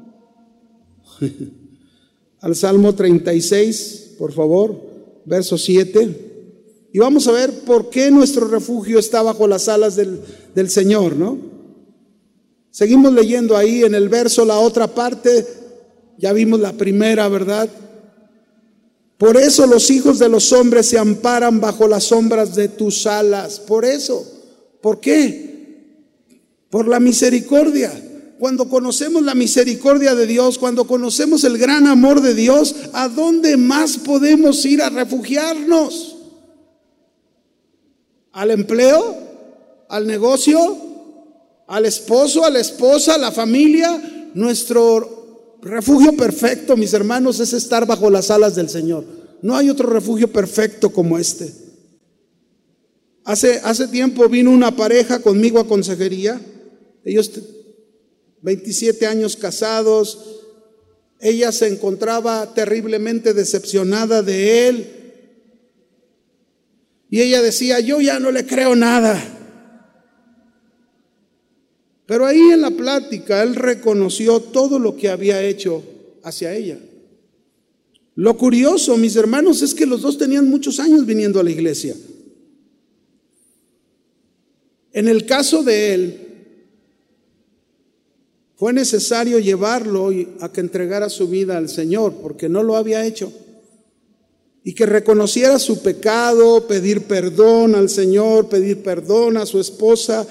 al Salmo 36, por favor, verso 7. Y vamos a ver por qué nuestro refugio está bajo las alas del, del Señor, ¿no? Seguimos leyendo ahí en el verso la otra parte, ya vimos la primera, ¿verdad? Por eso los hijos de los hombres se amparan bajo las sombras de tus alas. Por eso. ¿Por qué? Por la misericordia. Cuando conocemos la misericordia de Dios, cuando conocemos el gran amor de Dios, ¿a dónde más podemos ir a refugiarnos? ¿Al empleo? ¿Al negocio? ¿Al esposo? ¿A la esposa? ¿A la familia? Nuestro refugio perfecto, mis hermanos, es estar bajo las alas del Señor. No hay otro refugio perfecto como este. Hace, hace tiempo vino una pareja conmigo a consejería. Ellos 27 años casados. Ella se encontraba terriblemente decepcionada de él. Y ella decía, yo ya no le creo nada. Pero ahí en la plática él reconoció todo lo que había hecho hacia ella. Lo curioso, mis hermanos, es que los dos tenían muchos años viniendo a la iglesia. En el caso de él, fue necesario llevarlo a que entregara su vida al Señor, porque no lo había hecho. Y que reconociera su pecado, pedir perdón al Señor, pedir perdón a su esposa.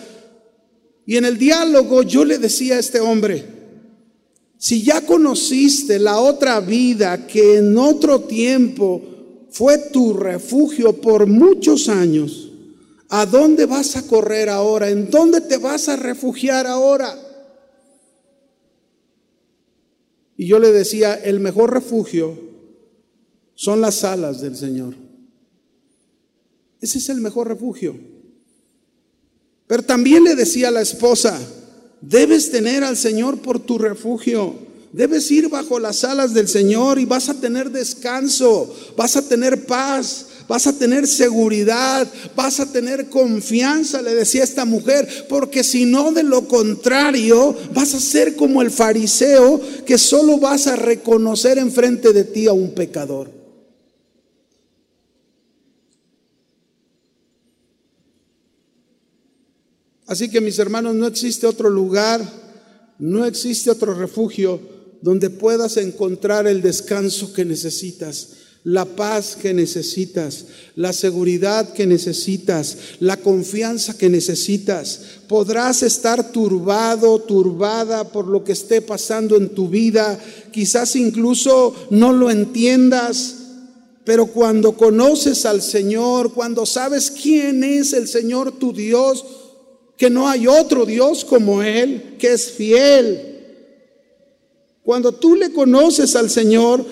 Y en el diálogo yo le decía a este hombre, si ya conociste la otra vida que en otro tiempo fue tu refugio por muchos años, ¿a dónde vas a correr ahora? ¿En dónde te vas a refugiar ahora? Y yo le decía, el mejor refugio son las alas del Señor. Ese es el mejor refugio. Pero también le decía a la esposa, debes tener al Señor por tu refugio. Debes ir bajo las alas del Señor y vas a tener descanso, vas a tener paz, vas a tener seguridad, vas a tener confianza, le decía esta mujer, porque si no de lo contrario vas a ser como el fariseo que solo vas a reconocer enfrente de ti a un pecador. Así que mis hermanos, no existe otro lugar, no existe otro refugio donde puedas encontrar el descanso que necesitas la paz que necesitas, la seguridad que necesitas, la confianza que necesitas. Podrás estar turbado, turbada por lo que esté pasando en tu vida, quizás incluso no lo entiendas, pero cuando conoces al Señor, cuando sabes quién es el Señor tu Dios, que no hay otro Dios como Él, que es fiel. Cuando tú le conoces al Señor,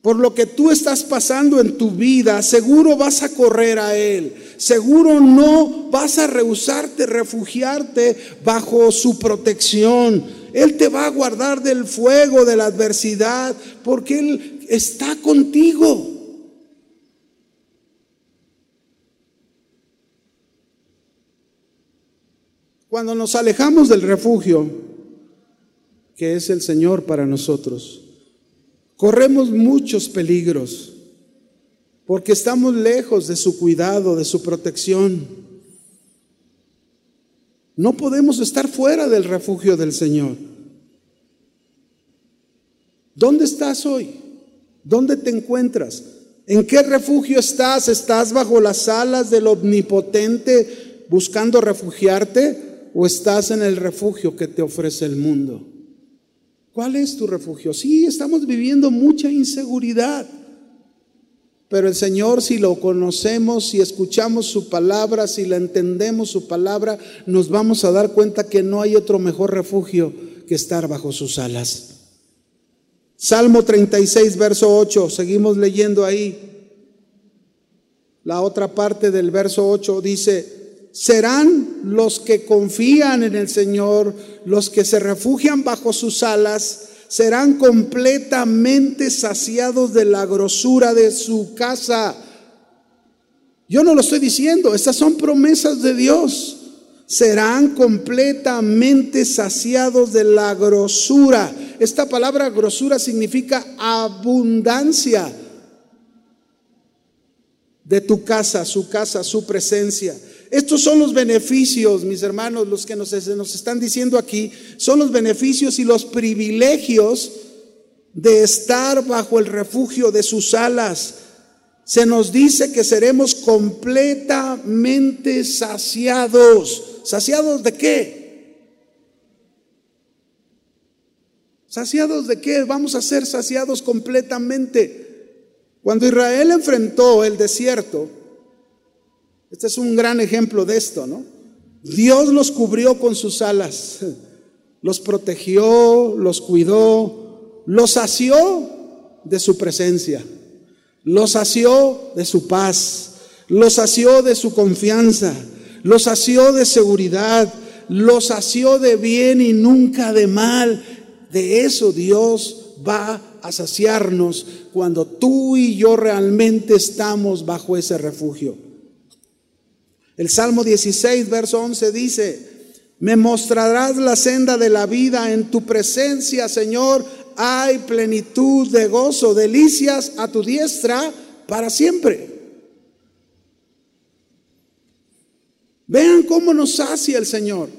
por lo que tú estás pasando en tu vida, seguro vas a correr a Él. Seguro no vas a rehusarte, refugiarte bajo su protección. Él te va a guardar del fuego, de la adversidad, porque Él está contigo. Cuando nos alejamos del refugio, que es el Señor para nosotros, Corremos muchos peligros porque estamos lejos de su cuidado, de su protección. No podemos estar fuera del refugio del Señor. ¿Dónde estás hoy? ¿Dónde te encuentras? ¿En qué refugio estás? ¿Estás bajo las alas del omnipotente buscando refugiarte o estás en el refugio que te ofrece el mundo? ¿Cuál es tu refugio? Sí, estamos viviendo mucha inseguridad. Pero el Señor, si lo conocemos, si escuchamos su palabra, si la entendemos su palabra, nos vamos a dar cuenta que no hay otro mejor refugio que estar bajo sus alas. Salmo 36, verso 8, seguimos leyendo ahí. La otra parte del verso 8 dice, serán los que confían en el Señor, los que se refugian bajo sus alas, serán completamente saciados de la grosura de su casa. Yo no lo estoy diciendo, estas son promesas de Dios. Serán completamente saciados de la grosura. Esta palabra grosura significa abundancia de tu casa, su casa, su presencia. Estos son los beneficios, mis hermanos, los que nos, nos están diciendo aquí, son los beneficios y los privilegios de estar bajo el refugio de sus alas. Se nos dice que seremos completamente saciados. ¿Saciados de qué? ¿Saciados de qué? Vamos a ser saciados completamente. Cuando Israel enfrentó el desierto, este es un gran ejemplo de esto, ¿no? Dios los cubrió con sus alas, los protegió, los cuidó, los sació de su presencia, los sació de su paz, los sació de su confianza, los sació de seguridad, los sació de bien y nunca de mal. De eso Dios va a saciarnos cuando tú y yo realmente estamos bajo ese refugio. El Salmo 16, verso 11 dice, me mostrarás la senda de la vida en tu presencia, Señor. Hay plenitud de gozo, delicias a tu diestra para siempre. Vean cómo nos sacia el Señor.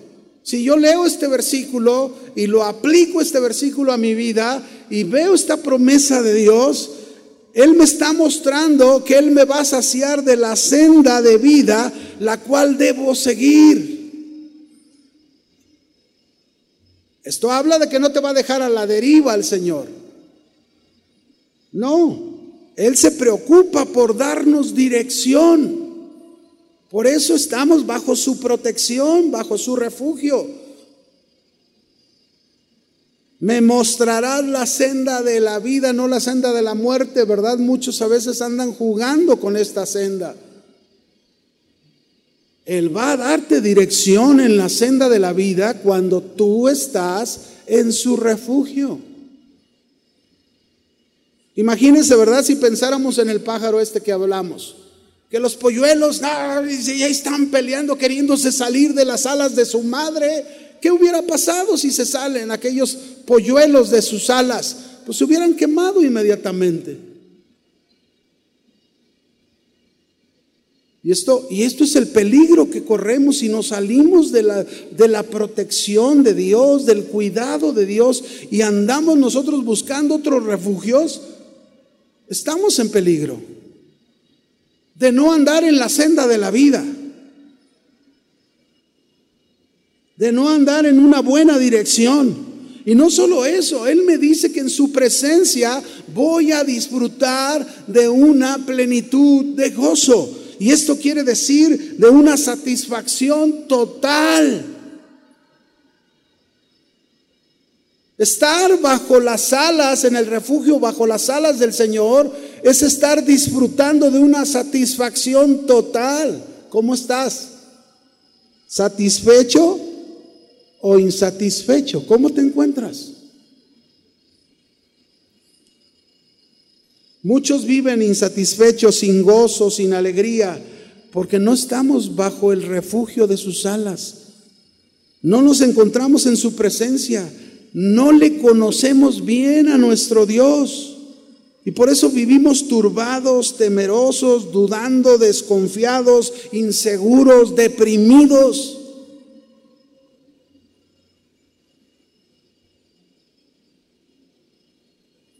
Si yo leo este versículo y lo aplico este versículo a mi vida y veo esta promesa de Dios, Él me está mostrando que Él me va a saciar de la senda de vida la cual debo seguir. Esto habla de que no te va a dejar a la deriva el Señor. No, Él se preocupa por darnos dirección. Por eso estamos bajo su protección, bajo su refugio. Me mostrarás la senda de la vida, no la senda de la muerte, ¿verdad? Muchos a veces andan jugando con esta senda. Él va a darte dirección en la senda de la vida cuando tú estás en su refugio. Imagínense, ¿verdad? Si pensáramos en el pájaro este que hablamos que los polluelos ya están peleando, queriéndose salir de las alas de su madre. ¿Qué hubiera pasado si se salen aquellos polluelos de sus alas? Pues se hubieran quemado inmediatamente. Y esto, y esto es el peligro que corremos si nos salimos de la, de la protección de Dios, del cuidado de Dios y andamos nosotros buscando otros refugios. Estamos en peligro de no andar en la senda de la vida, de no andar en una buena dirección. Y no solo eso, Él me dice que en su presencia voy a disfrutar de una plenitud de gozo. Y esto quiere decir de una satisfacción total. Estar bajo las alas, en el refugio, bajo las alas del Señor, es estar disfrutando de una satisfacción total. ¿Cómo estás? ¿Satisfecho o insatisfecho? ¿Cómo te encuentras? Muchos viven insatisfechos, sin gozo, sin alegría, porque no estamos bajo el refugio de sus alas. No nos encontramos en su presencia no le conocemos bien a nuestro Dios. Y por eso vivimos turbados, temerosos, dudando, desconfiados, inseguros, deprimidos.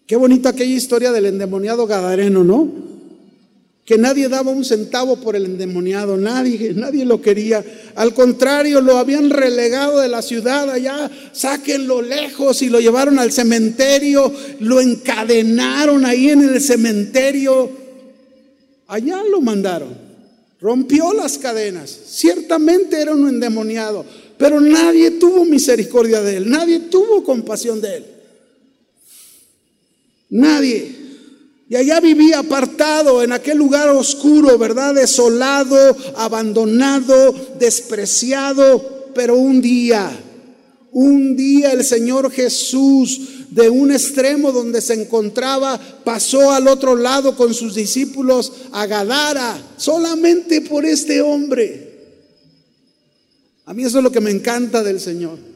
Qué bonita aquella historia del endemoniado Gadareno, ¿no? que nadie daba un centavo por el endemoniado, nadie, nadie lo quería. Al contrario, lo habían relegado de la ciudad allá, sáquenlo lejos y lo llevaron al cementerio, lo encadenaron ahí en el cementerio. Allá lo mandaron. Rompió las cadenas. Ciertamente era un endemoniado, pero nadie tuvo misericordia de él, nadie tuvo compasión de él. Nadie. Y allá vivía apartado en aquel lugar oscuro, ¿verdad? Desolado, abandonado, despreciado. Pero un día, un día el Señor Jesús de un extremo donde se encontraba, pasó al otro lado con sus discípulos a Gadara, solamente por este hombre. A mí eso es lo que me encanta del Señor.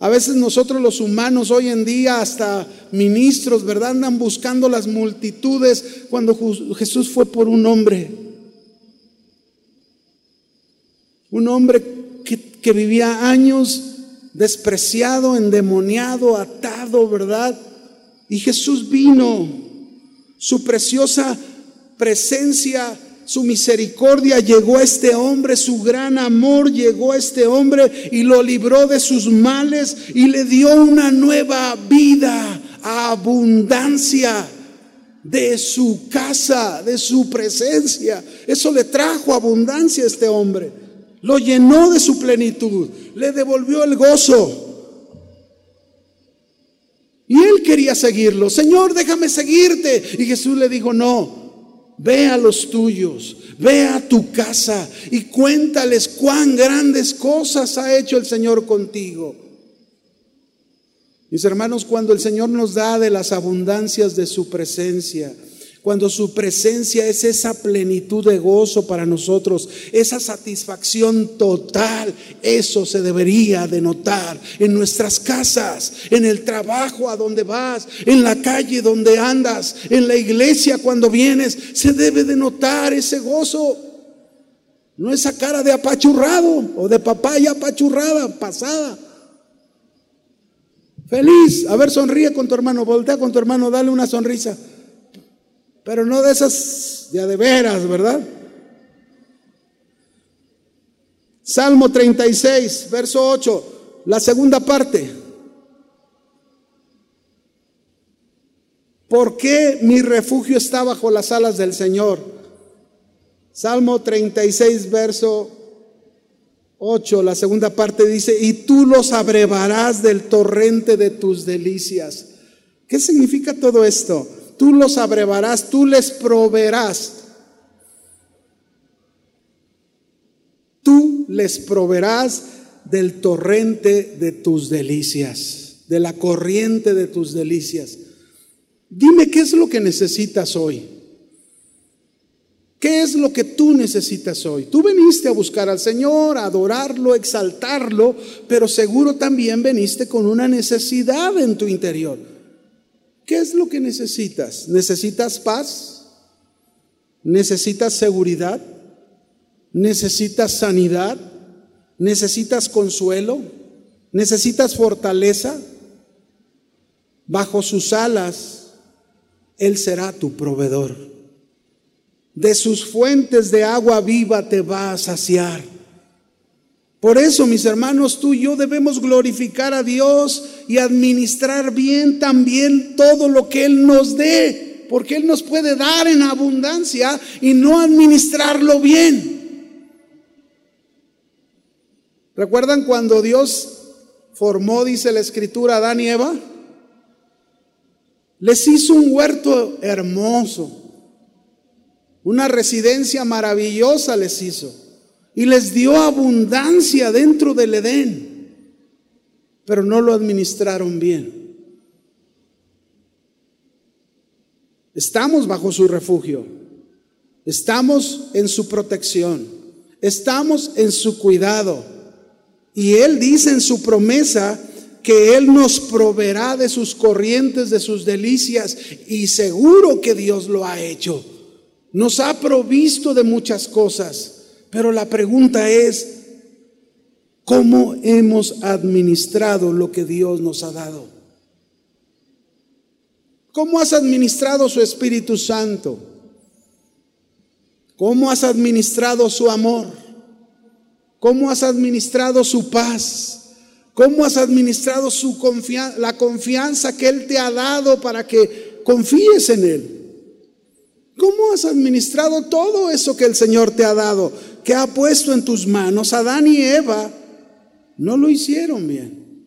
A veces nosotros los humanos hoy en día, hasta ministros, ¿verdad? Andan buscando las multitudes cuando Jesús fue por un hombre. Un hombre que, que vivía años despreciado, endemoniado, atado, ¿verdad? Y Jesús vino, su preciosa presencia su misericordia llegó a este hombre, su gran amor llegó a este hombre y lo libró de sus males y le dio una nueva vida, abundancia de su casa, de su presencia. Eso le trajo abundancia a este hombre. Lo llenó de su plenitud, le devolvió el gozo. Y él quería seguirlo. Señor, déjame seguirte. Y Jesús le dijo, no, Ve a los tuyos, ve a tu casa y cuéntales cuán grandes cosas ha hecho el Señor contigo. Mis hermanos, cuando el Señor nos da de las abundancias de su presencia, cuando su presencia es esa plenitud de gozo para nosotros, esa satisfacción total, eso se debería de notar en nuestras casas, en el trabajo a donde vas, en la calle donde andas, en la iglesia cuando vienes, se debe de notar ese gozo. No esa cara de apachurrado o de papaya apachurrada, pasada. Feliz. A ver, sonríe con tu hermano, voltea con tu hermano, dale una sonrisa. Pero no de esas ya de veras, ¿verdad? Salmo 36, verso 8, la segunda parte. ¿Por qué mi refugio está bajo las alas del Señor? Salmo 36, verso 8, la segunda parte dice, y tú los abrevarás del torrente de tus delicias. ¿Qué significa todo esto? Tú los abrevarás, tú les proveerás. Tú les proveerás del torrente de tus delicias, de la corriente de tus delicias. Dime qué es lo que necesitas hoy. ¿Qué es lo que tú necesitas hoy? Tú viniste a buscar al Señor, a adorarlo, exaltarlo, pero seguro también viniste con una necesidad en tu interior. ¿Qué es lo que necesitas? ¿Necesitas paz? ¿Necesitas seguridad? ¿Necesitas sanidad? ¿Necesitas consuelo? ¿Necesitas fortaleza? Bajo sus alas, Él será tu proveedor. De sus fuentes de agua viva te va a saciar. Por eso, mis hermanos, tú y yo debemos glorificar a Dios y administrar bien también todo lo que Él nos dé, porque Él nos puede dar en abundancia y no administrarlo bien. ¿Recuerdan cuando Dios formó, dice la escritura, a Adán y Eva? Les hizo un huerto hermoso, una residencia maravillosa les hizo y les dio abundancia dentro del Edén, pero no lo administraron bien. Estamos bajo su refugio, estamos en su protección, estamos en su cuidado. Y Él dice en su promesa que Él nos proveerá de sus corrientes, de sus delicias, y seguro que Dios lo ha hecho. Nos ha provisto de muchas cosas. Pero la pregunta es, ¿cómo hemos administrado lo que Dios nos ha dado? ¿Cómo has administrado su Espíritu Santo? ¿Cómo has administrado su amor? ¿Cómo has administrado su paz? ¿Cómo has administrado su la confianza que Él te ha dado para que confíes en Él? ¿Cómo has administrado todo eso que el Señor te ha dado? Que ha puesto en tus manos, Adán y Eva no lo hicieron bien.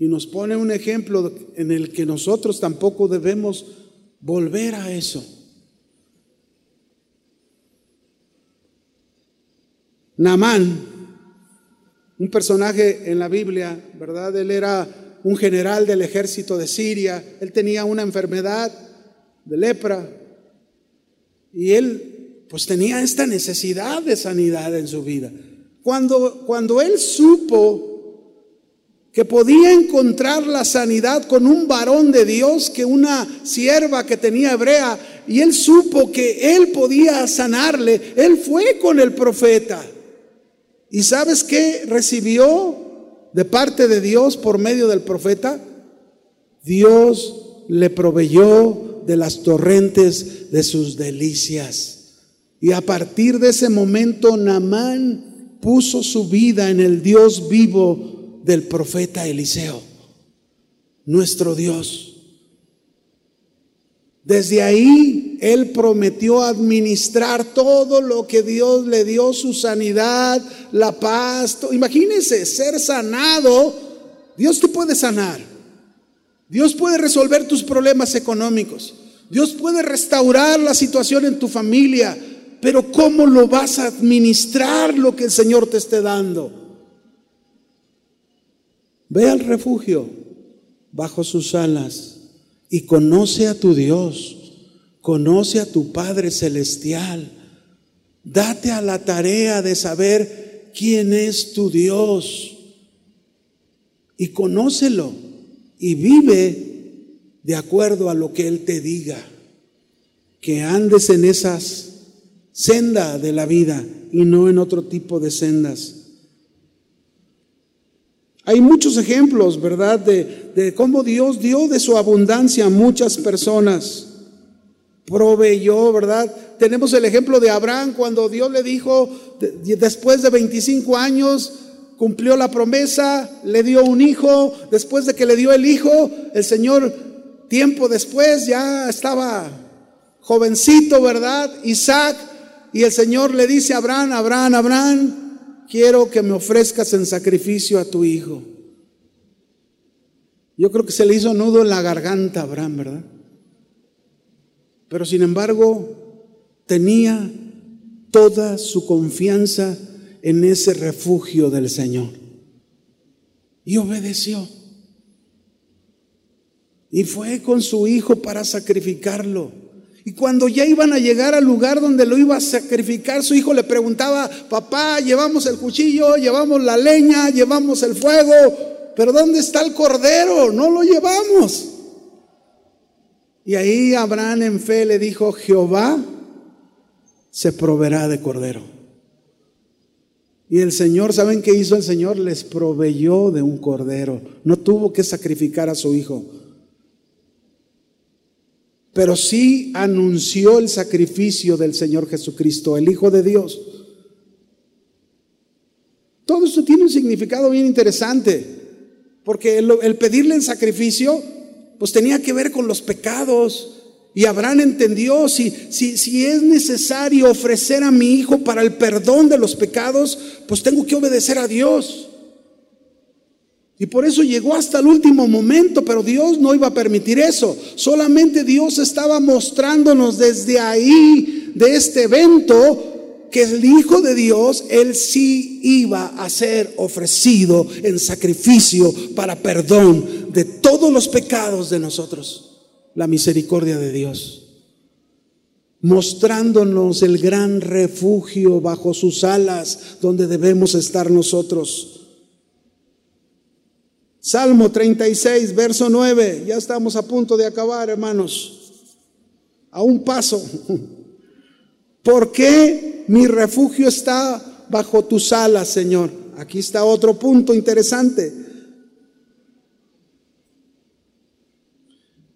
Y nos pone un ejemplo en el que nosotros tampoco debemos volver a eso. Namán, un personaje en la Biblia, ¿verdad? Él era un general del ejército de Siria, él tenía una enfermedad de lepra y él pues tenía esta necesidad de sanidad en su vida. Cuando, cuando él supo que podía encontrar la sanidad con un varón de Dios, que una sierva que tenía hebrea, y él supo que él podía sanarle, él fue con el profeta. ¿Y sabes qué recibió? De parte de Dios por medio del profeta, Dios le proveyó de las torrentes de sus delicias. Y a partir de ese momento, Namán puso su vida en el Dios vivo del profeta Eliseo, nuestro Dios. Desde ahí Él prometió administrar todo lo que Dios le dio, su sanidad, la paz. Imagínense, ser sanado. Dios te puede sanar. Dios puede resolver tus problemas económicos. Dios puede restaurar la situación en tu familia. Pero ¿cómo lo vas a administrar lo que el Señor te esté dando? Ve al refugio bajo sus alas y conoce a tu Dios, conoce a tu Padre Celestial. Date a la tarea de saber quién es tu Dios y conócelo y vive de acuerdo a lo que Él te diga, que andes en esas senda de la vida y no en otro tipo de sendas. Hay muchos ejemplos, ¿verdad?, de, de, cómo Dios dio de su abundancia a muchas personas. Proveyó, ¿verdad? Tenemos el ejemplo de Abraham cuando Dios le dijo, después de 25 años, cumplió la promesa, le dio un hijo, después de que le dio el hijo, el Señor tiempo después ya estaba jovencito, ¿verdad? Isaac, y el Señor le dice a Abraham, Abraham, Abraham, quiero que me ofrezcas en sacrificio a tu hijo. Yo creo que se le hizo nudo en la garganta a Abraham, ¿verdad? Pero sin embargo, tenía toda su confianza en ese refugio del Señor. Y obedeció. Y fue con su hijo para sacrificarlo. Y cuando ya iban a llegar al lugar donde lo iba a sacrificar, su hijo le preguntaba, papá, llevamos el cuchillo, llevamos la leña, llevamos el fuego, pero ¿dónde está el cordero? No lo llevamos. Y ahí Abraham en fe le dijo, Jehová se proveerá de cordero. Y el Señor, ¿saben qué hizo el Señor? Les proveyó de un cordero. No tuvo que sacrificar a su hijo pero sí anunció el sacrificio del Señor Jesucristo, el Hijo de Dios. Todo esto tiene un significado bien interesante, porque el, pedirle el sacrificio, pues tenía que ver con los pecados. Y Abraham entendió, si, si, si es necesario ofrecer a mi hijo para el perdón de los pecados, pues tengo que obedecer a Dios. Y por eso llegó hasta el último momento, pero Dios no iba a permitir eso. Solamente Dios estaba mostrándonos desde ahí, de este evento, que el Hijo de Dios, Él sí iba a ser ofrecido en sacrificio para perdón de todos los pecados de nosotros. La misericordia de Dios mostrándonos el gran refugio bajo sus alas donde debemos estar nosotros. Salmo 36, verso 9. Ya estamos a punto de acabar, hermanos. A un paso. ¿Por qué mi refugio está bajo tus alas, Señor? Aquí está otro punto interesante.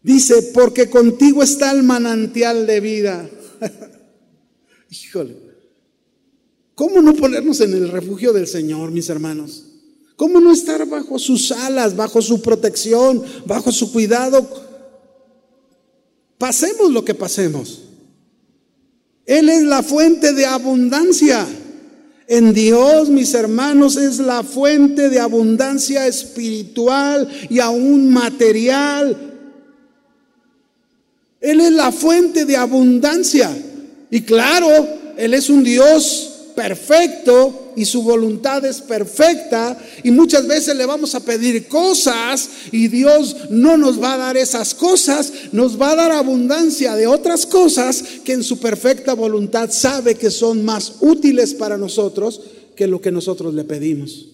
Dice, porque contigo está el manantial de vida. Híjole. ¿Cómo no ponernos en el refugio del Señor, mis hermanos? ¿Cómo no estar bajo sus alas, bajo su protección, bajo su cuidado? Pasemos lo que pasemos. Él es la fuente de abundancia. En Dios, mis hermanos, es la fuente de abundancia espiritual y aún material. Él es la fuente de abundancia. Y claro, Él es un Dios perfecto y su voluntad es perfecta y muchas veces le vamos a pedir cosas y Dios no nos va a dar esas cosas, nos va a dar abundancia de otras cosas que en su perfecta voluntad sabe que son más útiles para nosotros que lo que nosotros le pedimos.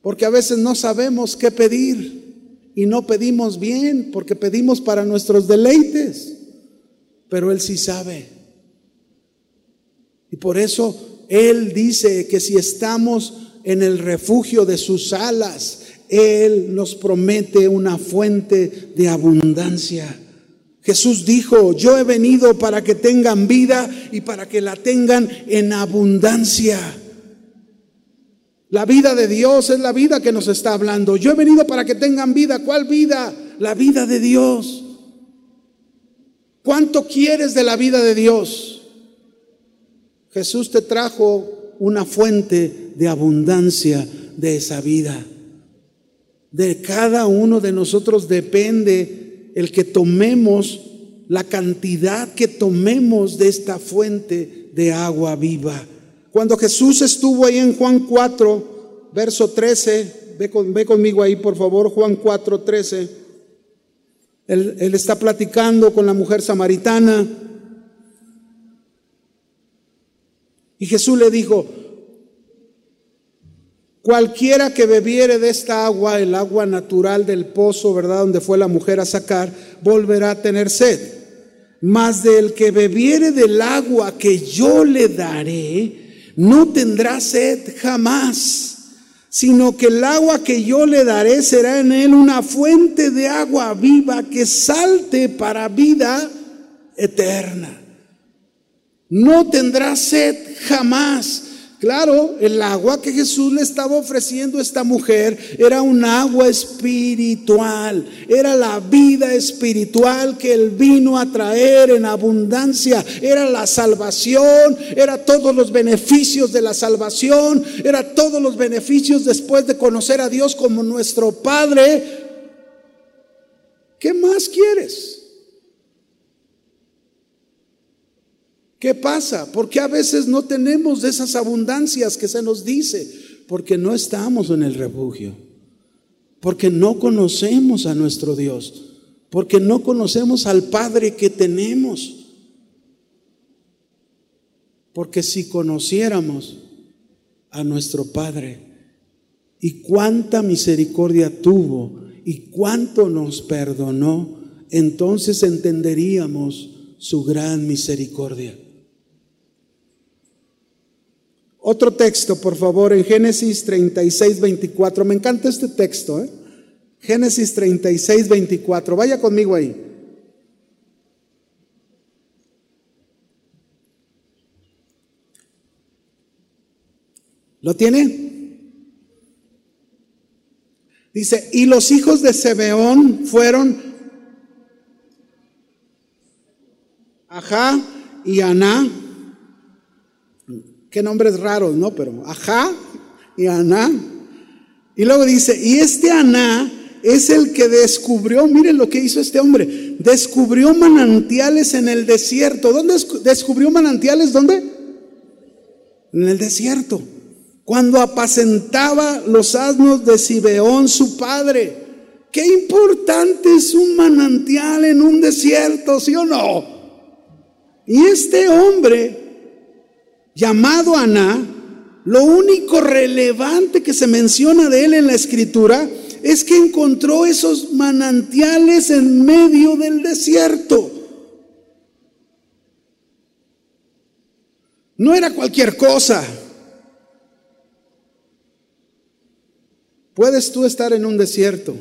Porque a veces no sabemos qué pedir y no pedimos bien porque pedimos para nuestros deleites, pero Él sí sabe. Y por eso Él dice que si estamos en el refugio de sus alas, Él nos promete una fuente de abundancia. Jesús dijo, yo he venido para que tengan vida y para que la tengan en abundancia. La vida de Dios es la vida que nos está hablando. Yo he venido para que tengan vida. ¿Cuál vida? La vida de Dios. ¿Cuánto quieres de la vida de Dios? Jesús te trajo una fuente de abundancia de esa vida. De cada uno de nosotros depende el que tomemos la cantidad que tomemos de esta fuente de agua viva. Cuando Jesús estuvo ahí en Juan 4, verso 13, ve, conmigo ahí por favor, Juan 4, 13. Él, él está platicando con la mujer samaritana Y Jesús le dijo, Cualquiera que bebiere de esta agua, el agua natural del pozo, ¿verdad? Donde fue la mujer a sacar, volverá a tener sed. Mas del que bebiere del agua que yo le daré, no tendrá sed jamás, sino que el agua que yo le daré será en él una fuente de agua viva que salte para vida eterna. No tendrá sed jamás. Claro, el agua que Jesús le estaba ofreciendo a esta mujer era un agua espiritual, era la vida espiritual que él vino a traer en abundancia, era la salvación, era todos los beneficios de la salvación, era todos los beneficios después de conocer a Dios como nuestro Padre. ¿Qué más quieres? ¿Qué pasa? Porque a veces no tenemos esas abundancias que se nos dice? Porque no estamos en el refugio. Porque no conocemos a nuestro Dios. Porque no conocemos al Padre que tenemos. Porque si conociéramos a nuestro Padre y cuánta misericordia tuvo y cuánto nos perdonó, entonces entenderíamos su gran misericordia. Otro texto, por favor, en Génesis 36, 24. Me encanta este texto, ¿eh? Génesis 36, 24. Vaya conmigo ahí. ¿Lo tiene? Dice, y los hijos de Zebeón fueron Ajá y Aná Qué nombres raros, ¿no? Pero Ajá y Aná. Y luego dice, y este Aná es el que descubrió, miren lo que hizo este hombre, descubrió manantiales en el desierto. ¿Dónde descubrió manantiales? ¿Dónde? En el desierto. Cuando apacentaba los asnos de Sibeón, su padre. Qué importante es un manantial en un desierto, ¿sí o no? Y este hombre llamado Aná, lo único relevante que se menciona de él en la escritura es que encontró esos manantiales en medio del desierto. No era cualquier cosa. Puedes tú estar en un desierto.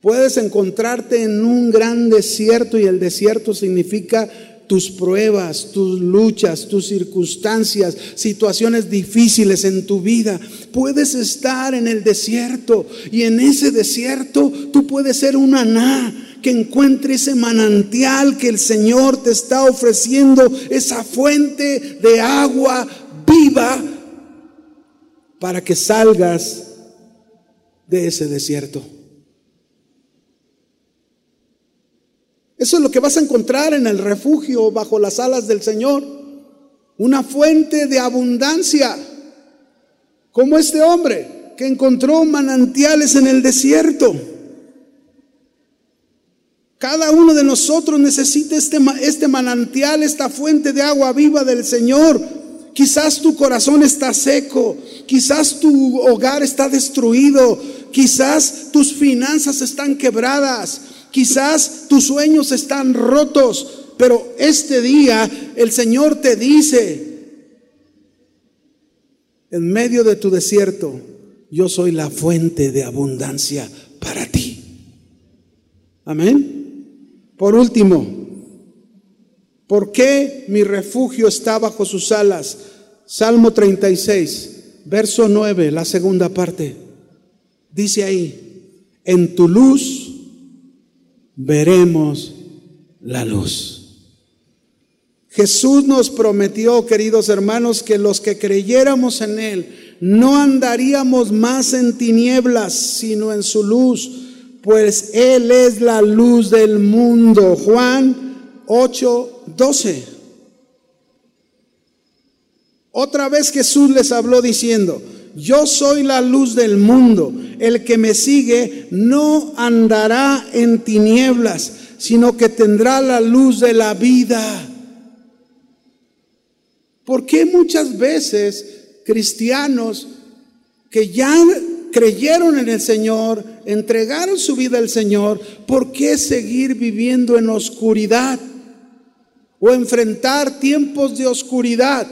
Puedes encontrarte en un gran desierto y el desierto significa tus pruebas, tus luchas, tus circunstancias, situaciones difíciles en tu vida. Puedes estar en el desierto y en ese desierto tú puedes ser un aná que encuentre ese manantial que el Señor te está ofreciendo, esa fuente de agua viva para que salgas de ese desierto. Eso es lo que vas a encontrar en el refugio bajo las alas del Señor. Una fuente de abundancia, como este hombre que encontró manantiales en el desierto. Cada uno de nosotros necesita este, este manantial, esta fuente de agua viva del Señor. Quizás tu corazón está seco, quizás tu hogar está destruido, quizás tus finanzas están quebradas, Quizás tus sueños están rotos, pero este día el Señor te dice, en medio de tu desierto, yo soy la fuente de abundancia para ti. Amén. Por último, ¿por qué mi refugio está bajo sus alas? Salmo 36, verso 9, la segunda parte. Dice ahí, en tu luz veremos la luz. Jesús nos prometió, queridos hermanos, que los que creyéramos en Él no andaríamos más en tinieblas, sino en su luz, pues Él es la luz del mundo. Juan 8, 12. Otra vez Jesús les habló diciendo, yo soy la luz del mundo. El que me sigue no andará en tinieblas, sino que tendrá la luz de la vida. ¿Por qué muchas veces cristianos que ya creyeron en el Señor, entregaron su vida al Señor, ¿por qué seguir viviendo en oscuridad o enfrentar tiempos de oscuridad?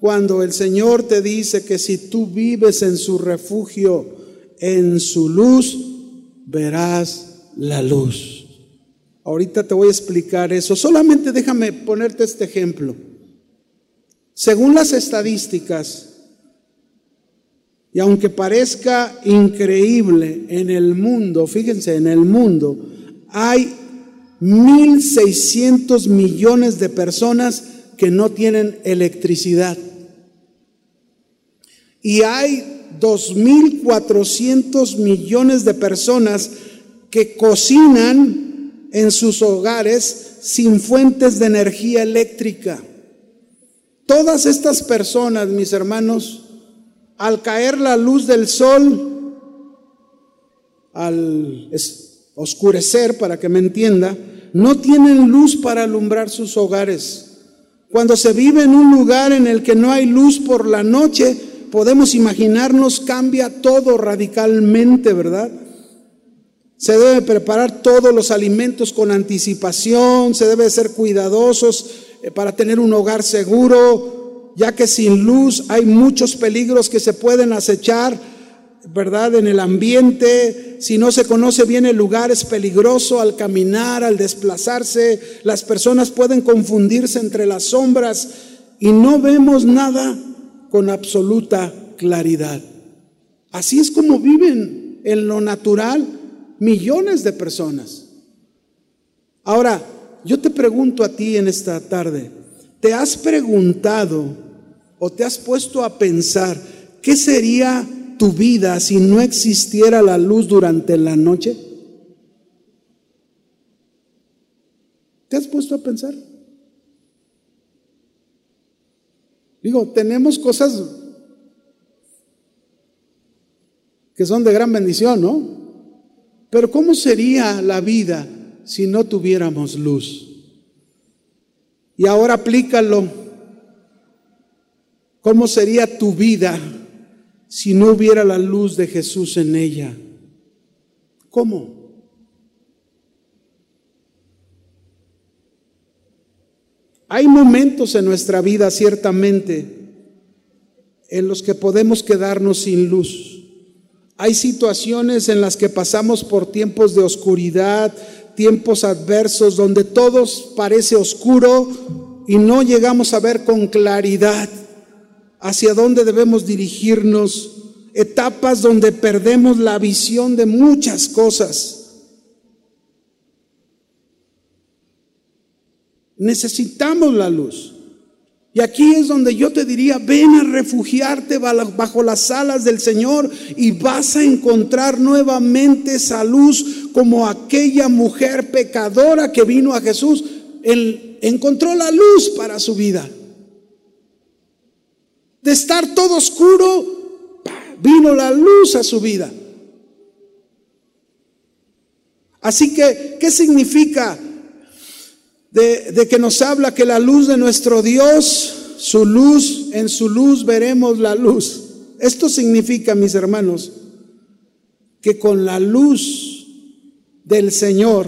Cuando el Señor te dice que si tú vives en su refugio, en su luz, verás la luz. Ahorita te voy a explicar eso. Solamente déjame ponerte este ejemplo. Según las estadísticas, y aunque parezca increíble en el mundo, fíjense, en el mundo hay 1.600 millones de personas que no tienen electricidad. Y hay 2.400 millones de personas que cocinan en sus hogares sin fuentes de energía eléctrica. Todas estas personas, mis hermanos, al caer la luz del sol, al oscurecer, para que me entienda, no tienen luz para alumbrar sus hogares. Cuando se vive en un lugar en el que no hay luz por la noche, podemos imaginarnos cambia todo radicalmente, ¿verdad? Se debe preparar todos los alimentos con anticipación, se debe ser cuidadosos eh, para tener un hogar seguro, ya que sin luz hay muchos peligros que se pueden acechar, ¿verdad? En el ambiente, si no se conoce bien el lugar es peligroso al caminar, al desplazarse, las personas pueden confundirse entre las sombras y no vemos nada con absoluta claridad. Así es como viven en lo natural millones de personas. Ahora, yo te pregunto a ti en esta tarde, ¿Te has preguntado o te has puesto a pensar qué sería tu vida si no existiera la luz durante la noche? ¿Te has puesto a pensar? Digo, tenemos cosas que son de gran bendición, ¿no? Pero ¿cómo sería la vida si no tuviéramos luz? Y ahora aplícalo. ¿Cómo sería tu vida si no hubiera la luz de Jesús en ella? ¿Cómo? Hay momentos en nuestra vida, ciertamente, en los que podemos quedarnos sin luz. Hay situaciones en las que pasamos por tiempos de oscuridad, tiempos adversos donde todo parece oscuro y no llegamos a ver con claridad hacia dónde debemos dirigirnos, etapas donde perdemos la visión de muchas cosas. Necesitamos la luz. Y aquí es donde yo te diría, ven a refugiarte bajo las alas del Señor y vas a encontrar nuevamente esa luz como aquella mujer pecadora que vino a Jesús. Él encontró la luz para su vida. De estar todo oscuro, vino la luz a su vida. Así que, ¿qué significa de, que nos habla que la luz de nuestro Dios, su luz, en su luz veremos la luz. Esto significa, mis hermanos, que con la luz del Señor,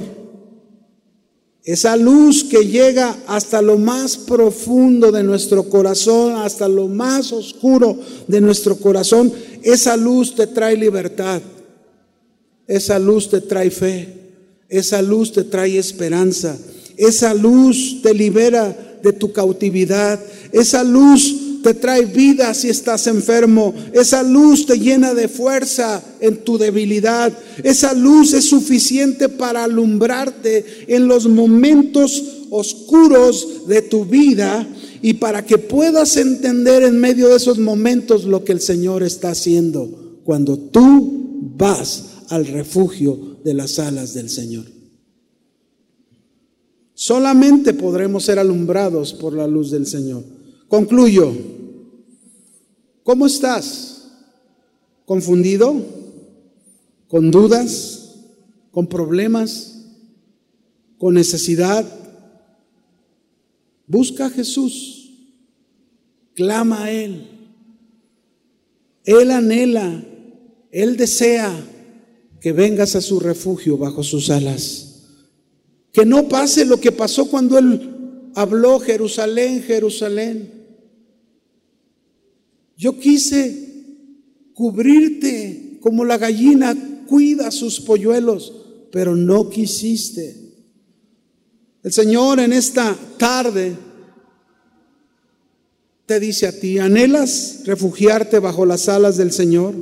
esa luz que llega hasta lo más profundo de nuestro corazón, hasta lo más oscuro de nuestro corazón, esa luz te trae libertad, esa luz te trae fe, esa luz te trae esperanza, esa luz te libera de tu cautividad. Esa luz te trae vida si estás enfermo. Esa luz te llena de fuerza en tu debilidad. Esa luz es suficiente para alumbrarte en los momentos oscuros de tu vida y para que puedas entender en medio de esos momentos lo que el Señor está haciendo cuando tú vas al refugio de las alas del Señor. Solamente podremos ser alumbrados por la luz del Señor. Concluyo. ¿Cómo estás? ¿Confundido? ¿Con dudas? ¿Con problemas? ¿Con necesidad? Busca a Jesús. Clama a Él. Él anhela, Él desea que vengas a su refugio bajo sus alas. Que no pase lo que pasó cuando Él habló Jerusalén, Jerusalén. Yo quise cubrirte como la gallina cuida sus polluelos, pero no quisiste. El Señor en esta tarde te dice a ti, ¿anhelas refugiarte bajo las alas del Señor?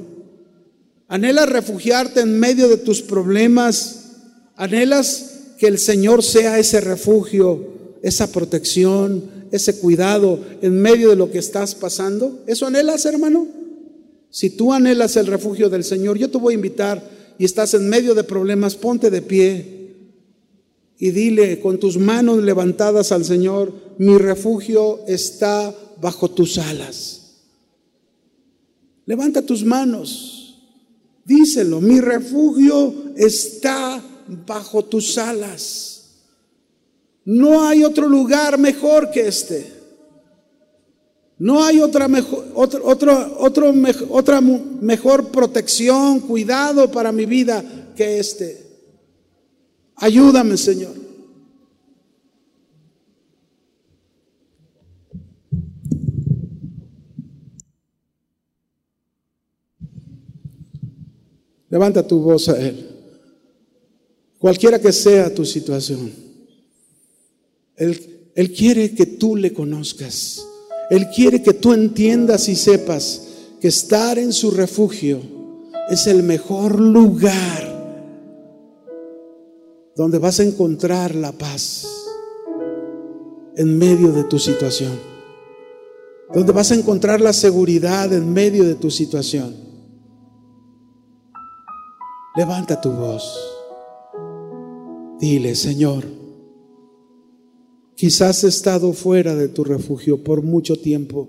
¿Anhelas refugiarte en medio de tus problemas? ¿Anhelas que el Señor sea ese refugio, esa protección, ese cuidado en medio de lo que estás pasando? ¿Eso anhelas, hermano? Si tú anhelas el refugio del Señor, yo te voy a invitar y estás en medio de problemas, ponte de pie y dile con tus manos levantadas al Señor, mi refugio está bajo tus alas. Levanta tus manos, díselo, mi refugio está bajo tus alas. No hay otro lugar mejor que este. No hay otra mejor, otro, otro, otro, otra mejor protección, cuidado para mi vida que este. Ayúdame, Señor. Levanta tu voz a Él. Cualquiera que sea tu situación. Él, quiere que tú le conozcas. Él quiere que tú entiendas y sepas que estar en su refugio es el mejor lugar donde vas a encontrar la paz en medio de tu situación, donde vas a encontrar la seguridad en medio de tu situación. Levanta tu voz. Dile, Señor, quizás he estado fuera de tu refugio por mucho tiempo.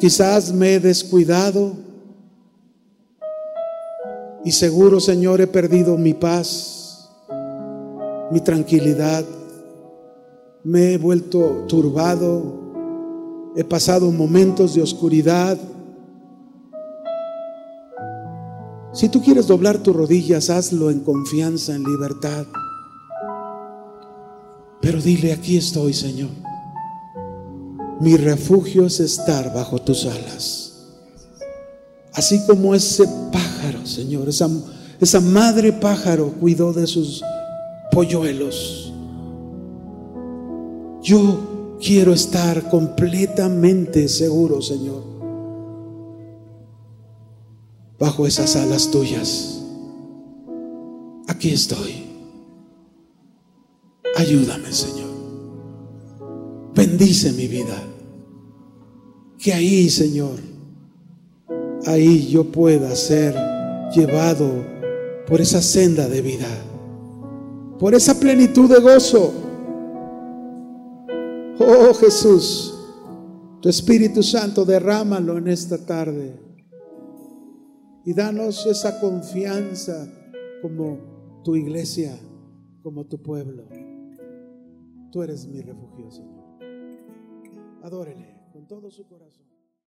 Quizás me he descuidado y seguro, Señor, he perdido mi paz, mi tranquilidad. Me he vuelto turbado, he pasado momentos de oscuridad Si tú quieres doblar tus rodillas, hazlo en confianza, en libertad. Pero dile, aquí estoy, Señor. Mi refugio es estar bajo tus alas. Así como ese pájaro, Señor, esa, madre pájaro cuidó de sus polluelos. Yo quiero estar completamente seguro, Señor bajo esas alas tuyas. Aquí estoy. Ayúdame, Señor. Bendice mi vida. Que ahí, Señor, ahí yo pueda ser llevado por esa senda de vida, por esa plenitud de gozo. Oh Jesús, tu Espíritu Santo, derrámalo en esta tarde y danos esa confianza como tu iglesia, como tu pueblo. Tú eres mi refugio, Señor. Adórele con todo su corazón.